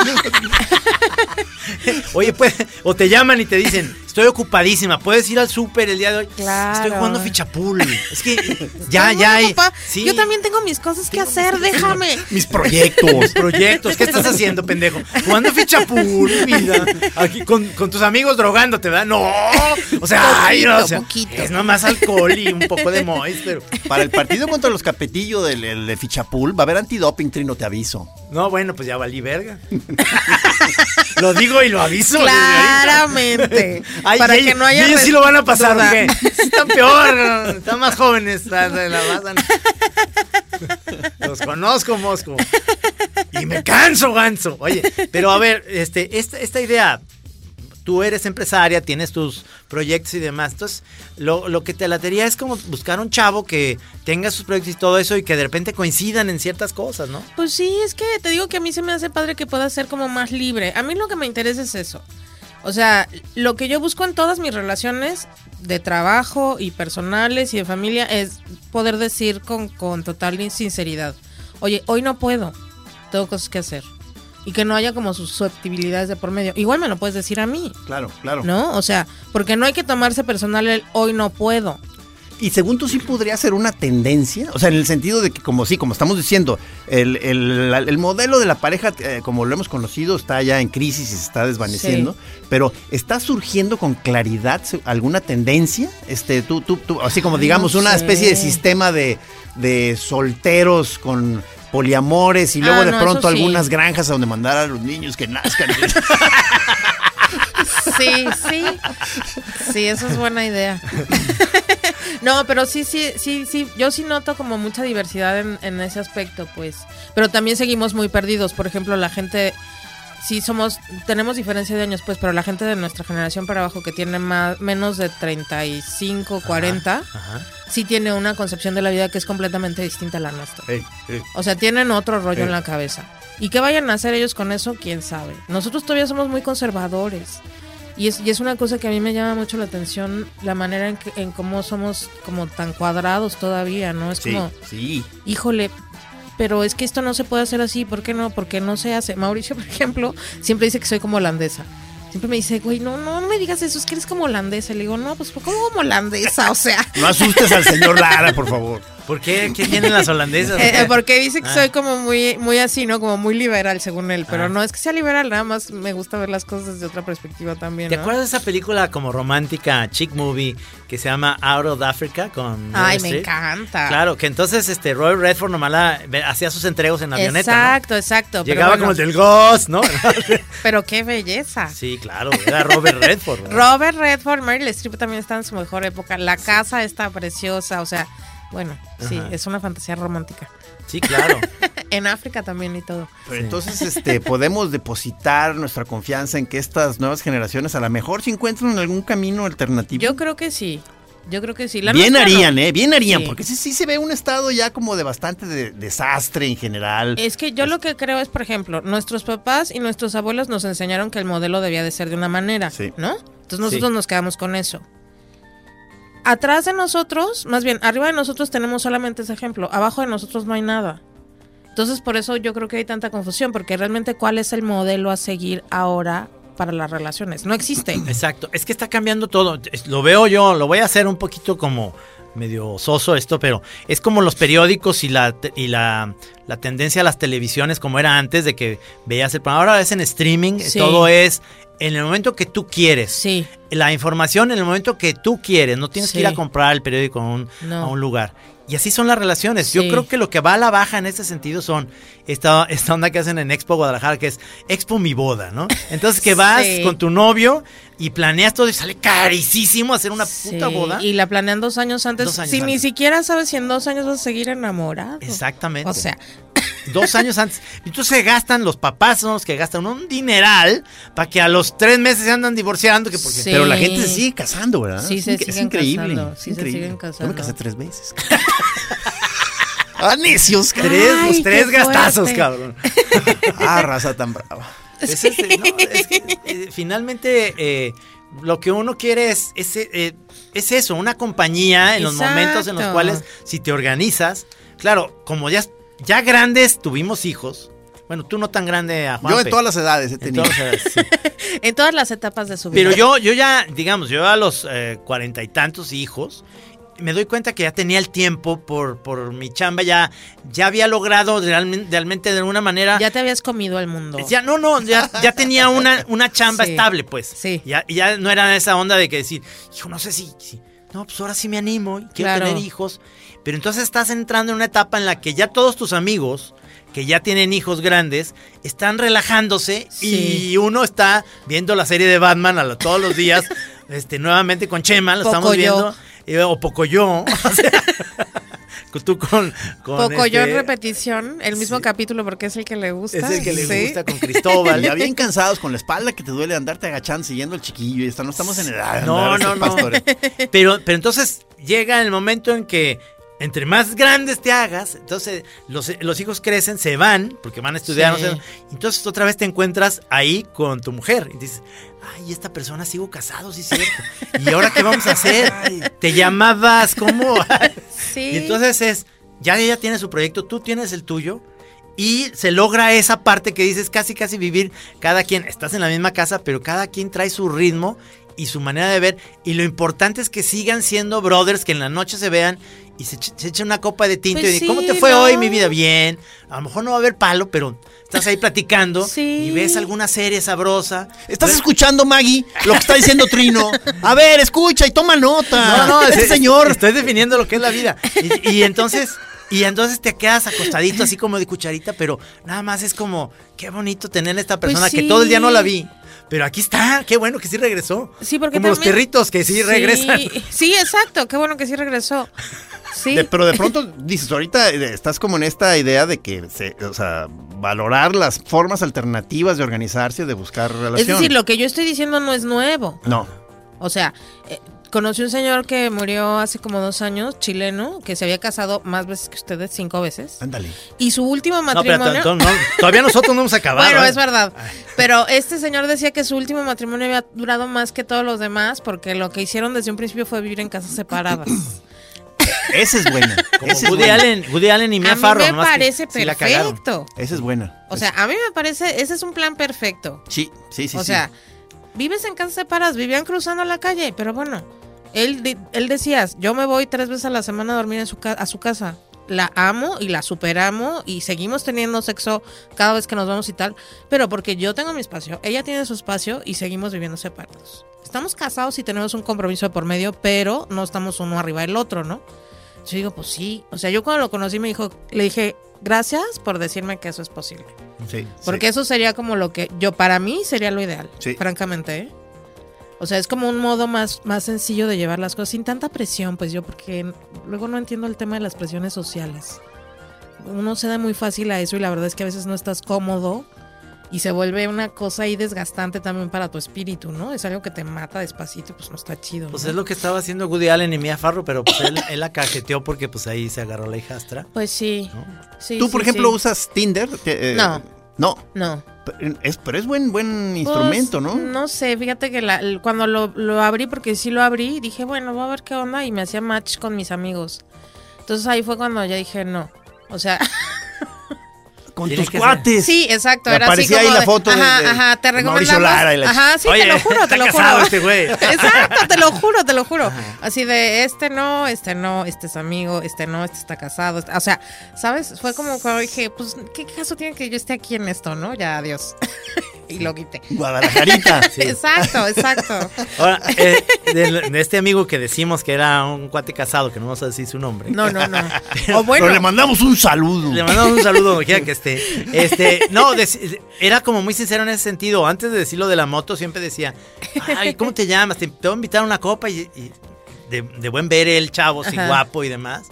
B: Oye, pues, o te llaman y te dicen, estoy ocupadísima, puedes ir al súper el día de hoy.
D: Claro.
B: Estoy jugando fichapul. Es que ya, ya hay. Sí.
D: Yo también tengo mis cosas que hacer, déjame.
C: Mis proyectos.
B: proyectos. ¿Qué estás haciendo, pendejo? Jugando fichapul, vida. Aquí con, con tus amigos drogándote, ¿verdad? No. O sea, ay, no, o sea,
D: Poquito,
B: es nomás alcohol y un poco de mois, pero.
C: Para el partido contra los Capetillo del el de Fichapul va a haber antidoping, Trino, te aviso.
B: No, bueno, pues ya valí verga. lo digo y lo aviso.
D: Claramente.
B: Ay,
D: para
B: y
D: que no haya.
B: ellos sí lo van a pasar. Están peor, están más jóvenes. la- la- la pasan. Los conozco, Mosco. Y me canso, ganso. Oye, pero a ver, este, esta, esta idea, tú eres empresaria, tienes tus proyectos y demás. Entonces, lo, lo que te latería es como buscar un chavo que tenga sus proyectos y todo eso y que de repente coincidan en ciertas cosas, ¿no?
D: Pues sí, es que te digo que a mí se me hace padre que pueda ser como más libre. A mí lo que me interesa es eso. O sea, lo que yo busco en todas mis relaciones de trabajo y personales y de familia es poder decir con, con total sinceridad, oye, hoy no puedo, tengo cosas que hacer. Y que no haya como susceptibilidades de por medio. Igual me lo puedes decir a mí,
C: Claro, claro.
D: ¿no? O sea, porque no hay que tomarse personal el hoy no puedo.
C: Y según tú sí podría ser una tendencia, o sea, en el sentido de que como sí, como estamos diciendo, el, el- el modelo de la pareja, eh, como lo hemos conocido, está ya en crisis y se está desvaneciendo, pero ¿está surgiendo con claridad alguna tendencia? Este, tú, tú, tú, así como digamos
D: no
C: una
D: sé.
C: especie de sistema de, de solteros con poliamores y luego
D: Ah,
C: de
D: no,
C: pronto
D: sí.
C: algunas granjas a donde mandar a los niños que nazcan.
D: Sí, sí. Sí, eso es buena idea. No, pero sí, sí, sí, sí. Yo sí noto como mucha diversidad en, en ese aspecto, pues. Pero también seguimos muy perdidos. Por ejemplo, la gente. Sí, somos. Tenemos diferencia de años, pues, pero la gente de nuestra generación para abajo que tiene más, menos de 35, 40,
B: Ajá.
D: sí tiene una concepción de la vida que es completamente distinta a la nuestra. O sea, tienen otro rollo en la cabeza. ¿Y qué vayan a hacer ellos con eso? ¿Quién sabe? Nosotros todavía somos muy conservadores. Y es, y es una cosa que a mí me llama mucho la atención, la manera en, que, en cómo somos como tan cuadrados todavía, ¿no? Es
C: Sí,
D: como,
C: sí.
D: híjole, pero es que esto no se puede hacer así, ¿por qué no? Porque no se hace. Mauricio, por ejemplo, siempre dice que soy como holandesa. Siempre me dice, güey, no, no, no me digas eso, es que eres como holandesa. Le digo, no, pues ¿cómo como holandesa? O sea,
C: No asustes al señor Lara, por favor.
B: ¿Por qué? ¿Qué tienen las holandesas?
D: Eh, eh, porque dice que
B: Ah.
D: soy como muy, muy así, ¿no? Como muy liberal, según él. Pero
B: Ah.
D: no es que sea liberal, nada más me gusta ver las cosas desde otra perspectiva también.
B: ¿Te
D: ¿no?
B: acuerdas de esa película como romántica, chick movie, que se llama Out of Africa con
D: Ay, me encanta.
B: Claro, que entonces este Robert Redford nomás la- hacía sus entregos en avioneta,
D: Exacto, exacto.
B: Llegaba
D: bueno,
B: como el del Ghost, ¿no?
D: Pero qué belleza.
B: sí, claro, era Robert Redford. ¿verdad?
D: Robert Redford, Meryl Streep también está en su mejor época. La casa está preciosa, o sea, bueno, sí, es una fantasía romántica.
B: Sí, claro.
D: en África también y todo.
C: Pero entonces, este, podemos depositar nuestra confianza en que estas nuevas generaciones a lo mejor se encuentran en algún camino alternativo.
D: Yo creo que sí. Yo creo que sí. La
C: bien
D: no.
C: harían, ¿eh? Bien harían,
D: Sí.
C: porque sí, sí se ve un estado ya como de bastante de- desastre en general.
D: Es que yo lo que creo es, por ejemplo, nuestros papás y nuestros abuelos nos enseñaron que el modelo debía de ser de una manera,
C: Sí.
D: ¿no? Entonces nosotros
B: Sí.
D: nos quedamos con eso. Atrás de nosotros, más bien, arriba de nosotros tenemos solamente ese ejemplo, abajo de nosotros no hay nada. Entonces, por eso yo creo que hay tanta confusión, porque realmente cuál es el modelo a seguir ahora para las relaciones. No existe.
B: Exacto, es que está cambiando todo. Lo veo yo, lo voy a hacer un poquito como medio soso esto, pero es como los periódicos y la y la, la tendencia a las televisiones como era antes de que veías el programa. Ahora es en streaming,
D: Sí.
B: todo es en el momento que tú quieres.
D: Sí.
B: La información en el momento que tú quieres, no tienes que ir a comprar el periódico a un,
D: No.
B: a un lugar. Y así son las relaciones. Yo creo que lo que va a la baja en ese sentido son esta, esta onda que hacen en Expo Guadalajara, que es Expo Mi Boda, ¿no? Entonces que vas
D: Sí.
B: con tu novio y planeas todo y sale carísimo hacer una puta boda.
D: Y la planean dos años antes.
B: Dos años
D: si ni siquiera sabes si en dos años vas a seguir enamorado.
B: Exactamente.
D: O sea,
B: Dos años antes. Entonces se gastan, los papás son los que gastan un dineral para que a los tres meses se andan divorciando. Que porque,
D: Sí.
C: Pero la gente se sigue casando, ¿verdad?
D: Sí,
C: es,
D: se
C: es
D: siguen
C: increíble.
D: casando,
C: es
D: sí, se
C: increíble.
D: siguen
C: Yo me
D: casando.
C: casé tres veces. ¡Ah, necios!
B: Tres,
D: Ay,
B: los tres gastazos,
D: fuerte.
B: cabrón.
C: ¡Ah, raza tan brava!
B: Es ese, no, es que, eh, finalmente, eh, lo que uno quiere es, es, eh, es eso, una compañía en los momentos en los cuales, si te organizas, claro, como ya, ya grandes tuvimos hijos. Bueno, tú no tan grande a
C: Yo
B: Juanpe.
C: en todas las edades he
B: En
C: tenido.
B: todas las edades, sí.
D: en todas las etapas de su vida.
B: Pero yo, yo ya, digamos, yo a los eh, cuarenta y tantos hijos, me doy cuenta que ya tenía el tiempo por, por mi chamba, ya, ya había logrado realmente, realmente de alguna manera.
D: Ya te habías comido al mundo.
B: Ya, no, no, ya, ya tenía una, una chamba
D: Sí.
B: estable, pues.
D: Sí.
B: Ya, ya no era esa onda de que decir, hijo, no sé si, si- no, pues ahora sí me animo y quiero
D: Claro.
B: tener hijos. Pero entonces estás entrando en una etapa en la que ya todos tus amigos que ya tienen hijos grandes están relajándose
D: Sí.
B: y uno está viendo la serie de Batman a lo- todos los días, este, nuevamente con Chema, lo estamos viendo, o Pocoyo, o sea, tú con, con
D: Poco yo en
B: este,
D: repetición, el mismo capítulo porque es el que le gusta.
B: es el que le
D: Sí.
B: gusta con Cristóbal.
C: Ya bien cansados con la espalda que te duele andarte agachando siguiendo al chiquillo y está, no estamos en edad.
B: No, no, no.
C: pastores.
B: Pero, pero entonces llega el momento en que entre más grandes te hagas, entonces los, los hijos crecen, se van, porque van a estudiar,
D: Sí.
B: no sé, entonces otra vez te encuentras ahí con tu mujer y dices, ay, esta persona sigo casado, sí es cierto. ¿Y ahora qué vamos a hacer? Te llamabas, ¿cómo?
D: Sí.
B: Y entonces es, ya ella tiene su proyecto, tú tienes el tuyo. Y se logra esa parte que dices casi casi vivir cada quien, estás en la misma casa, pero cada quien trae su ritmo y su manera de ver. Y lo importante es que sigan siendo brothers, que en la noche se vean y se, echen una copa de tinto
D: Pues
B: y digan, ¿cómo te fue
D: ¿no?
B: hoy mi vida? Bien. A lo mejor no va a haber palo, pero estás ahí platicando
D: Sí.
B: y ves alguna serie sabrosa.
C: ¿Estás escuchando, Maggie, lo que está diciendo Trino? A ver, escucha y toma nota.
B: No, no,
C: ese
B: es-
C: señor.
B: Estoy definiendo lo que es la vida. Y, y entonces, y entonces te quedas acostadito así como de cucharita, pero nada más es como, qué bonito tener a esta
D: Pues
B: persona que todo el día no la vi. Pero aquí está, qué bueno que sí regresó.
D: Sí, porque
B: Como los perritos que sí, regresan.
D: Sí, exacto. Qué bueno que sí regresó. Sí.
C: De- pero de pronto dices, ahorita eh, estás como en esta idea de que, se, o sea, valorar las formas alternativas de organizarse, de buscar relación.
D: es decir, lo que yo estoy diciendo no es nuevo.
C: No.
D: O sea, eh, conocí un señor que murió hace como dos años, chileno, que se había casado más veces que ustedes, cinco veces.
C: Ándale.
D: Y su último
B: No, pero
D: matrimonio.
B: no, todavía nosotros no hemos acabado.
D: Bueno,
B: ¿eh?
D: es verdad. Pero este señor decía que su último matrimonio había durado más que todos los demás porque lo que hicieron desde un principio fue vivir en casas separadas.
C: Esa es buena.
B: Como
C: Esa es
B: Woody
C: buena.
B: Allen, Woody Allen y Mia
D: a mí
B: Farrow.
D: me
B: que
D: parece perfecto.
C: Esa es buena.
D: O sea, a mí me parece, ese es un plan perfecto.
C: Sí, sí, sí.
D: o
C: sí.
D: sea, vives en casas separadas, vivían cruzando la calle, pero bueno, él, él decía, yo me voy tres veces a la semana a dormir en su ca- a su casa. La amo y la superamo y seguimos teniendo sexo cada vez que nos vamos y tal, pero porque yo tengo mi espacio, ella tiene su espacio y seguimos viviendo separados. Estamos casados y tenemos un compromiso de por medio, pero no estamos uno arriba del otro, ¿no? Yo digo, pues sí. O sea, yo cuando lo conocí me dijo, le dije, gracias por decirme que eso es posible.
C: Sí,
D: Porque eso sería como lo que yo, para mí, sería lo ideal,
C: Sí.
D: francamente. ¿eh? O sea, es como un modo más, más sencillo de llevar las cosas, sin tanta presión, pues yo, porque luego no entiendo el tema de las presiones sociales. Uno se da muy fácil a eso y la verdad es que a veces no estás cómodo y se vuelve una cosa ahí desgastante también para tu espíritu, ¿no? Es algo que te mata despacito y pues no está chido.
B: Pues
D: ¿no?
B: es lo que estaba haciendo Woody Allen y Mia Farrow, pero pues él, él la cajeteó porque pues ahí se agarró la hijastra.
D: Pues sí. sí
C: ¿Tú, por
D: sí,
C: ejemplo,
D: sí.
C: usas Tinder? Que, eh,
D: No.
C: No.
D: No.
C: Pero es, pero es buen, buen instrumento,
D: Pues,
C: ¿no?
D: No sé, fíjate que la- el- cuando lo, lo abrí, porque sí lo abrí, dije, bueno, voy a ver qué onda, y me hacía match con mis amigos. Entonces ahí fue cuando ya dije, no. O sea,
C: Con
B: Tienes
C: tus cuates.
D: sí, exacto.
C: Me
D: Era así
C: aparecía
D: como
C: ahí la foto de-
D: ajá,
C: de-
D: ajá, te recomendamos.
C: Lara y la
D: ajá, sí,
B: Oye,
D: te lo juro, te lo juro.
B: este güey.
D: Exacto, te lo juro, te lo juro. Así de, este no, este no, este es amigo, este no, este está casado. este- O sea, ¿sabes? Fue como cuando dije, pues, ¿qué caso tiene que yo esté aquí en esto, no? Ya, adiós. y lo quité.
C: Guadalajarita.
D: Exacto, exacto.
B: Ahora, eh, de, de este amigo que decimos que era un cuate casado, que no vamos a decir su nombre.
D: No, no, no. O bueno,
C: Pero le mandamos un saludo.
B: Le mandamos un saludo que esté. Este, no, dec- era como muy sincero en ese sentido. Antes de decir lo de la moto, siempre decía, ay, ¿cómo te llamas? Te, te voy a invitar a una copa y, y de, de buen ver el chavo,
D: Ajá.
B: guapo y demás.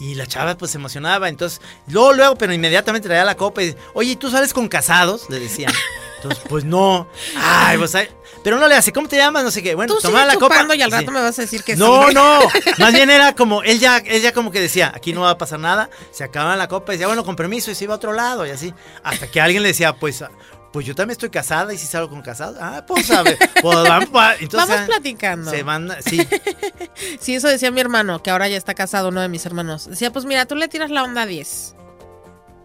B: Y la chava pues se emocionaba. Entonces, luego, luego, pero inmediatamente traía la copa y, oye, ¿y ¿tú sales con casados? Le decían. Entonces, pues no. Ay, pues, ay, pero no le hace, ¿cómo te llamas? No sé qué. Bueno,
D: tú sigue
B: la copa.
D: y al
B: Sí.
D: rato me vas a decir que
B: No,
D: sí.
B: no. Más bien era como, él ya, él ya como que decía, aquí no va a pasar nada. Se acababa la copa y decía, bueno, con permiso, y se iba a otro lado y así. Hasta que alguien le decía, pues, pues yo también estoy casada y si salgo con casados. Ah, pues, a ver. Pues, vamos, entonces,
D: Vamos
B: ah,
D: platicando.
B: Se van, sí.
D: Sí, eso decía mi hermano, que ahora ya está casado, uno de mis hermanos. Decía, pues mira, tú le tiras la onda a 10.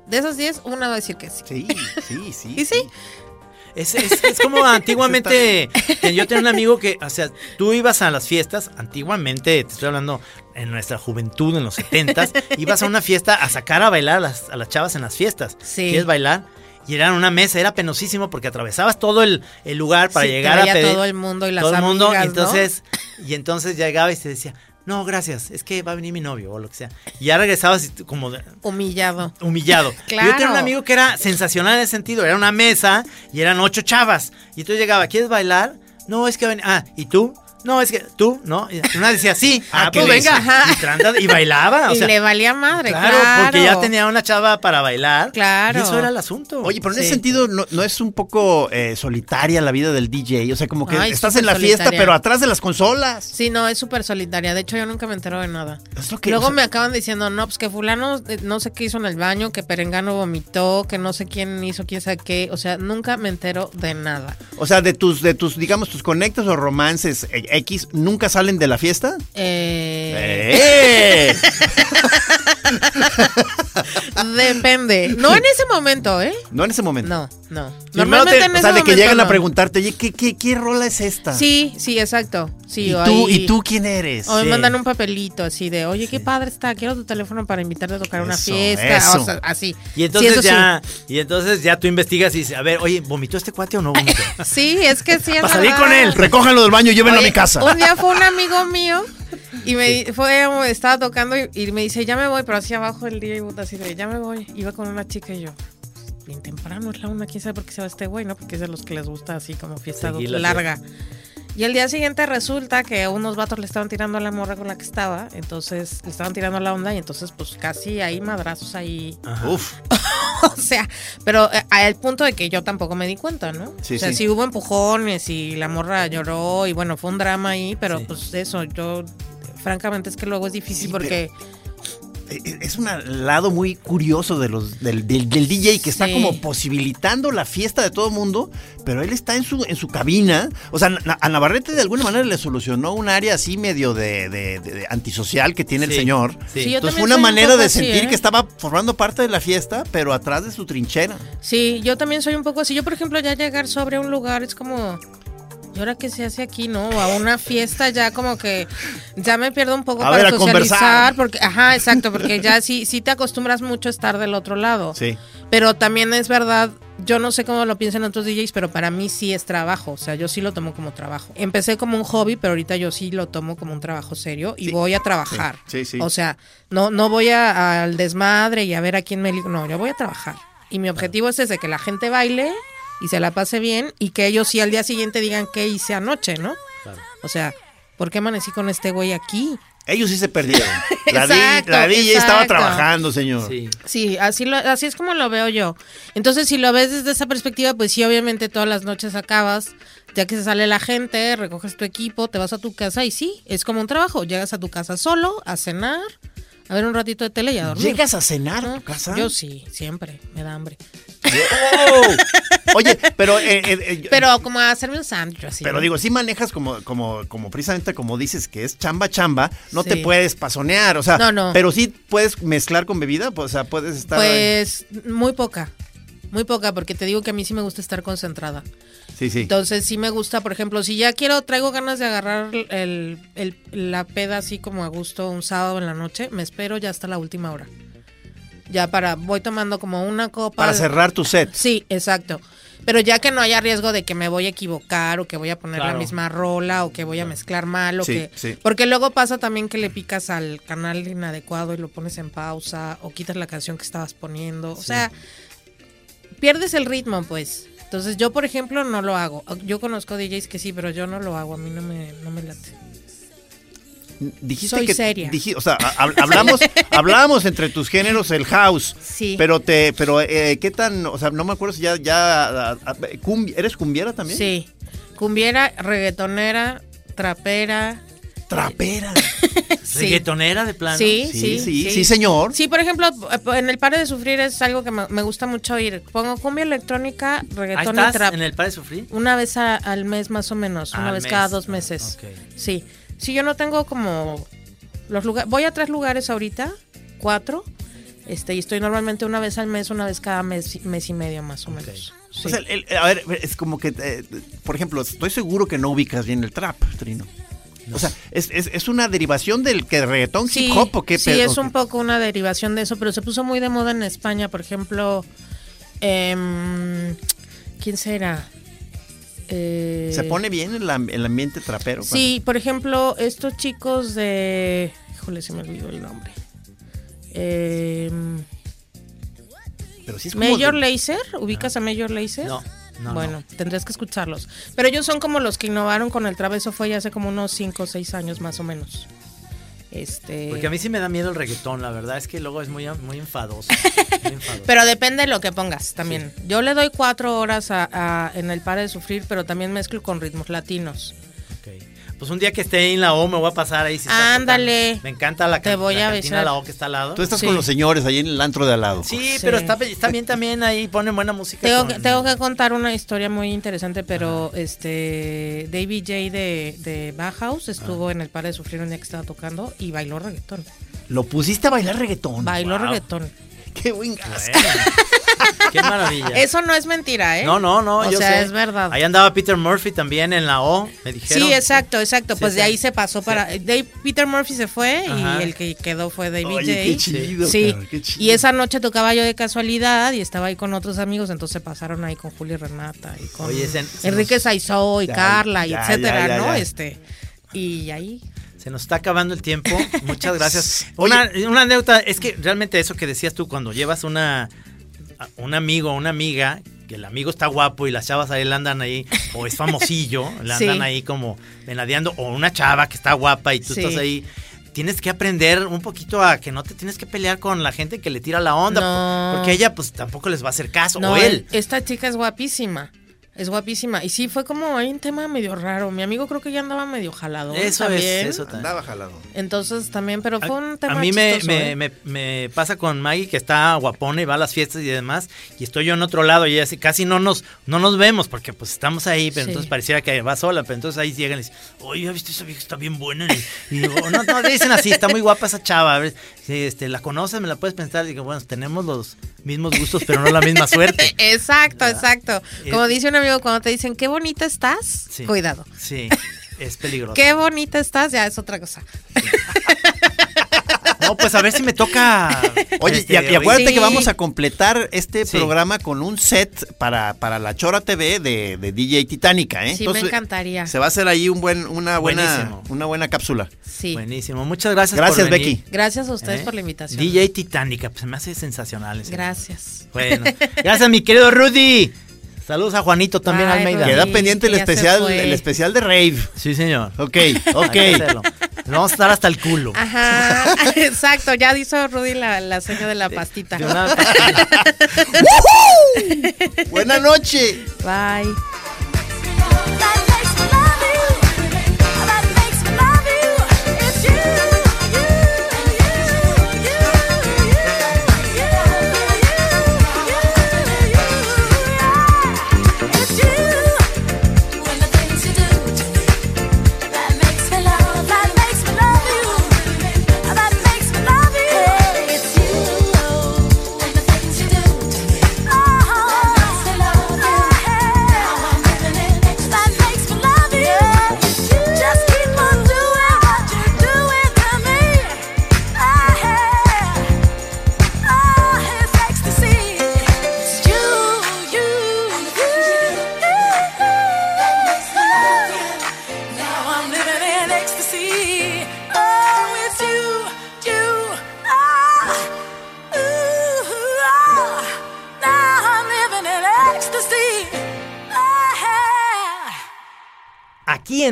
D: De esos 10, uno va a decir que sí.
C: Sí, sí, sí.
D: ¿Y sí?
B: Es, es- es como antiguamente, yo tenía un amigo que, o sea, tú ibas a las fiestas, antiguamente, te estoy hablando en nuestra juventud, en los 70 ibas a una fiesta a sacar a bailar a las, a las chavas en las fiestas.
D: Sí.
B: ¿Quieres bailar? Y era en una mesa, era penosísimo porque atravesabas todo el, el lugar para
D: Sí,
B: llegar a pedir.
D: todo el mundo y las
B: todo el mundo,
D: amigas, ¿no?
B: entonces, y entonces llegaba y te decía, no, gracias, es que va a venir mi novio o lo que sea. Y ya regresabas tú como de-
D: Humillado.
B: humillado.
D: Claro.
B: Yo tenía un amigo que era sensacional en ese sentido. Era una mesa y eran ocho chavas. Y entonces llegaba, ¿quieres bailar? No, es que ven. Ah, ¿y tú? No, es que tú, ¿no? Y una decía, sí. Ah,
C: Ah, que le
B: venga.
D: Ajá.
B: Y, y bailaba. O
D: y le valía madre,
B: claro,
D: claro.
B: porque ya tenía una chava para bailar.
D: Claro.
B: Y eso era el asunto.
C: Oye, pero en ese sentido, ¿no, no es un poco eh, solitaria la vida del DJ? O sea, como que
D: Ay,
C: estás en la fiesta, pero atrás de las consolas.
D: Sí, no, es súper solitaria. De hecho, yo nunca me entero de nada.
C: Es lo que-
D: Luego
C: o sea-
D: me acaban diciendo, no, pues que fulano eh, no sé qué hizo en el baño, que Perengano vomitó, que no sé quién hizo quién sabe qué. O sea, nunca me entero de nada.
C: O sea, de tus, de tus, digamos, tus conectos o romances eh, X, ¿nunca salen de la fiesta?
D: Eh,
C: ¡Eh!
D: Depende. No en ese momento, ¿eh?
C: no en ese momento.
D: No, no.
C: Primero
D: Normalmente
C: te-
D: en
C: o
D: ese
C: sea, de que llegan a preguntarte, oye, ¿qué, qué, qué rola es esta?
D: Sí, sí, exacto. Sí,
C: ¿Y
D: o
C: tú,
D: ahí-
C: ¿Y tú quién eres?
D: O me
B: Sí.
D: mandan un papelito así de, oye, qué padre está, quiero tu teléfono para invitarte a tocar una fiesta.
C: eso.
D: O sea, así.
B: Y entonces
D: Sí,
B: ya, y entonces ya tú investigas y dices, a ver, oye, ¿vomitó este cuate o no vomitó?
D: Sí, Sí, es que sí. es
B: Para salir con él.
C: Recójanlo del baño y llévenlo a mi casa.
D: Un día fue un amigo mío y me di- fue, estaba tocando y, y me dice, ya me voy, pero así abajo el día y así de, ya me voy. Iba con una chica y yo, bien temprano, es la una, quién sabe por qué se va este güey, ¿no? Porque es de los que les gusta así como fiesta larga. Y el día siguiente resulta que unos vatos le estaban tirando a la morra con la que estaba, entonces le estaban tirando la onda y entonces pues casi ahí madrazos ahí.
C: Uf.
D: o sea, pero eh, al punto de que yo tampoco me di cuenta, ¿no?
C: Sí,
D: o sea,
C: sí.
D: sí. hubo empujones y la morra lloró y bueno, fue un drama ahí, pero pues eso, yo francamente es que luego es difícil
C: Sí,
D: porque
C: Eh, Es un lado muy curioso de los, del, del- del DJ que está como posibilitando la fiesta de todo el mundo, pero él está en su, en su cabina. O sea, a Navarrete de alguna manera le solucionó un área así medio de, de- de- de antisocial que tiene el
B: Sí,
C: señor.
B: sí.
D: Sí, yo
C: Entonces fue una
D: un
C: manera de
D: así,
C: sentir
D: ¿eh?
C: que estaba formando parte de la fiesta, pero atrás de su trinchera.
D: sí, yo también soy un poco así. Yo, por ejemplo, ya llegar sobre un lugar es como... ¿Y ahora qué se hace aquí, no? A una fiesta ya como que ya me pierdo un poco
C: A
D: para
C: ver,
D: socializar.
C: conversar.
D: Porque, ajá, exacto, porque ya sí, sí te acostumbras mucho a estar del otro lado.
C: Sí.
D: Pero también es verdad, yo no sé cómo lo piensan otros DJs, pero para mí sí es trabajo. O sea, yo sí lo tomo como trabajo. Empecé como un hobby, pero ahorita yo sí lo tomo como un trabajo serio y
C: Sí.
D: voy a trabajar.
C: Sí, sí, sí.
D: O sea, no, no voy a- al desmadre y a ver a quién me... No, yo voy a trabajar. Y mi objetivo es ese, que la gente baile y se la pase bien y que ellos sí al día siguiente digan qué hice anoche, ¿no? O sea, ¿por qué amanecí con este güey aquí?
C: Ellos sí se perdieron. La, di-
D: Exacto,
C: la DJ estaba trabajando, señor.
B: Sí.
D: Sí, así, lo, así es como lo veo yo. Entonces, si lo ves desde esa perspectiva, pues sí, obviamente todas las noches acabas, ya que se sale la gente, recoges tu equipo, te vas a tu casa y sí, es como un trabajo. Llegas a tu casa solo, a cenar, a ver un ratito de tele y a dormir.
C: ¿Llegas a cenar a tu casa?
D: Yo sí, siempre, me da hambre.
C: Oh. Oye, pero eh, eh, eh,
D: Pero como a hacerme un sándwich así.
C: Pero
D: ¿no?
C: digo, si manejas como, como, como precisamente como dices que es chamba chamba, no te puedes pasonear, o sea,
D: No, no.
C: pero sí puedes mezclar con bebida, pues, o sea, puedes estar.
D: Pues muy poca, muy poca, porque te digo que a mí sí me gusta estar concentrada.
C: sí, sí.
D: Entonces sí me gusta, por ejemplo, si ya quiero, traigo ganas de agarrar el, el- la peda así como a gusto un sábado en la noche, me espero ya hasta la última hora. Ya para, voy tomando como una copa.
C: Para cerrar tu set.
D: Sí, exacto. Pero ya que no haya riesgo de que me voy a equivocar o que voy a poner la misma rola o que voy a mezclar mal o
C: Sí,
D: que...
C: sí.
D: Porque luego pasa también que le picas al canal inadecuado y lo pones en pausa o quitas la canción que estabas poniendo. O sea, pierdes el ritmo, pues. Entonces yo, por ejemplo, no lo hago. Yo conozco DJs que sí, pero yo no lo hago. A mí no me, no me late.
C: Dijiste
D: Soy
C: que
D: seria.
C: o sea, ha- hab- hablamos hablábamos entre tus géneros el house.
D: Sí.
C: Pero te pero eh, qué tan, o sea, no me acuerdo si ya ya ah, ah, cumbi- eres cumbiera también?
D: Sí. Cumbiera, reggaetonera, trapera.
C: Trapera.
D: Sí.
B: Reggaetonera de plano.
D: Sí,
C: Sí,
D: sí,
C: sí, sí, señor.
D: Sí, por ejemplo, en el Pare de Sufrir es algo que me, gusta mucho oír. Pongo cumbia electrónica, reggaetón y trap.
B: en el Padre Sufrir.
D: Una vez a- al mes más o menos, una
B: Al
D: vez
B: mes.
D: cada dos meses.
B: Ok.
D: Sí. Sí, yo no tengo como los lugares. Voy a tres lugares ahorita, cuatro. Este, y estoy normalmente una vez al mes, una vez cada mes, mes y medio más o menos. Sí.
C: O sea, el- el- a ver, es como que, eh, por ejemplo, estoy seguro que no ubicas bien el trap, Trino. O sea, ¿es, es, es una derivación del que reggaetón
D: Sí,
C: hip hop o qué
D: sí,
C: pedo?
D: es un poco una derivación de eso, pero se puso muy de moda en España, por ejemplo, em, ¿quién será? Eh,
C: ¿Se pone bien el, am- el ambiente trapero?
D: Sí, por ejemplo, estos chicos de... Híjole, se me olvidó el nombre. Em,
C: Pero sí es como
D: Major
C: de-
D: Lazer, ¿ubicas a Major Lazer?
B: No, no,
D: Bueno, tendrías que escucharlos. Pero ellos son como los que innovaron con el trap, eso fue ya hace como unos 5 o 6 años más o menos. Este...
B: Porque a mí sí me da miedo el reggaetón, la verdad es que luego es muy, muy enfadoso. muy enfadoso.
D: Pero depende de lo que pongas también. Yo le doy cuatro horas a, a- en el Pare de Sufrir, pero también mezclo con ritmos latinos.
B: Pues un día que esté en la O me voy a pasar ahí. si
D: Ándale.
B: Me encanta la,
D: Te voy
B: la
D: a
B: cantina
D: avisar.
B: La O que está al lado.
C: Tú estás
D: Sí.
C: con los señores ahí en el antro de al lado.
B: Sí,
D: Sí.
B: pero está, está bien también ahí, ponen buena música.
D: Tengo
B: con-
D: que, tengo que contar una historia muy interesante, pero este David J de, de Bauhaus estuvo en el Pare de Sufrir un día que estaba tocando y bailó reggaetón.
C: Lo pusiste a bailar reggaetón.
D: Bailó
B: Wow.
D: reggaetón.
C: Qué buen gas.
B: Qué maravilla.
D: Eso no es mentira, ¿eh?
B: No, no, no,
D: O
B: yo
D: sea,
B: sé.
D: es verdad.
B: Ahí andaba Peter Murphy también en la O, me dijeron.
D: Sí, exacto, exacto.
B: Sí,
D: Pues de
B: sí.
D: ahí se pasó para. Dave- Peter Murphy se fue
B: Ajá.
D: y el que quedó fue David
C: Oye,
D: J.
C: qué chido,
D: Sí.
C: cabrón, qué chido.
D: Y esa noche tocaba yo de casualidad y estaba ahí con otros amigos, entonces pasaron ahí con Julio y Renata y con
B: Oye, se- se
D: Enrique
B: nos-
D: Saizó y
C: Ya,
D: Carla y
C: ya,
D: etcétera,
C: ya, ya,
D: ¿no?
C: ya.
D: Este. Y ahí.
B: Se nos está acabando el tiempo. Muchas gracias. Una, una anécdota, es que realmente eso que decías tú, cuando llevas una un amigo o una amiga, que el amigo está guapo y las chavas ahí le andan ahí, o es famosillo, le
D: Sí.
B: andan ahí como venadeando, o una chava que está guapa y tú
D: Sí.
B: estás ahí. Tienes que aprender un poquito a que no te tienes que pelear con la gente que le tira la onda,
D: No.
B: porque ella pues tampoco les va a hacer caso,
D: No,
B: o él.
D: Esta chica es guapísima. Es guapísima. Y sí, fue como hay un tema medio raro. Mi amigo creo que ya andaba medio jalado.
B: Eso
D: también.
B: es, eso también.
C: Andaba jalado.
D: Entonces también, pero fue un tema
B: A mí me,
D: chistoso,
B: me,
D: ¿eh?
B: me- me pasa con Maggie que está guapona y va a las fiestas y demás y estoy yo en otro lado y ella así casi no nos no nos vemos porque pues estamos ahí pero
D: Sí.
B: entonces pareciera que va sola pero entonces ahí llegan y dicen oye ¿ya viste esa vieja está bien buena y, y digo no no dicen así está muy guapa esa chava a ver si este la conoces me la puedes pensar digo bueno tenemos los mismos gustos pero no la misma suerte
D: Exacto, exacto. Como
B: Eh,
D: dice un amigo, cuando te dicen qué bonita estás,
B: Sí.
D: cuidado.
B: sí es peligroso
D: Qué bonita estás, ya es otra cosa.
B: no pues a ver si me toca
C: Oye,
B: este,
C: y, y acuérdate
D: Sí.
C: que vamos a completar este
B: Sí.
C: programa con un set para, para la Chora TV de, de DJ Titánica, ¿eh?
D: Sí, me encantaría.
C: Se va a hacer ahí un buen, una buena,
B: Buenísimo.
C: una buena cápsula.
D: Sí.
B: buenísimo muchas gracias
C: Gracias,
B: por venir.
C: Becky.
D: Gracias a ustedes
B: ¿Eh?
D: por la invitación.
B: DJ Titánica, pues se me hace sensacional. ese.
D: Gracias.
B: Bueno, gracias mi querido Rudy. Saludos a Juanito también
D: Bye,
B: Almeida.
C: Queda pendiente el especial, el especial de Rave.
B: Sí, señor.
C: Ok, ok.
B: vamos a estar hasta el culo.
D: Ajá, exacto. Ya hizo Rudy la, la seña de la pastita.
B: De una.
C: Buena noche.
D: Bye.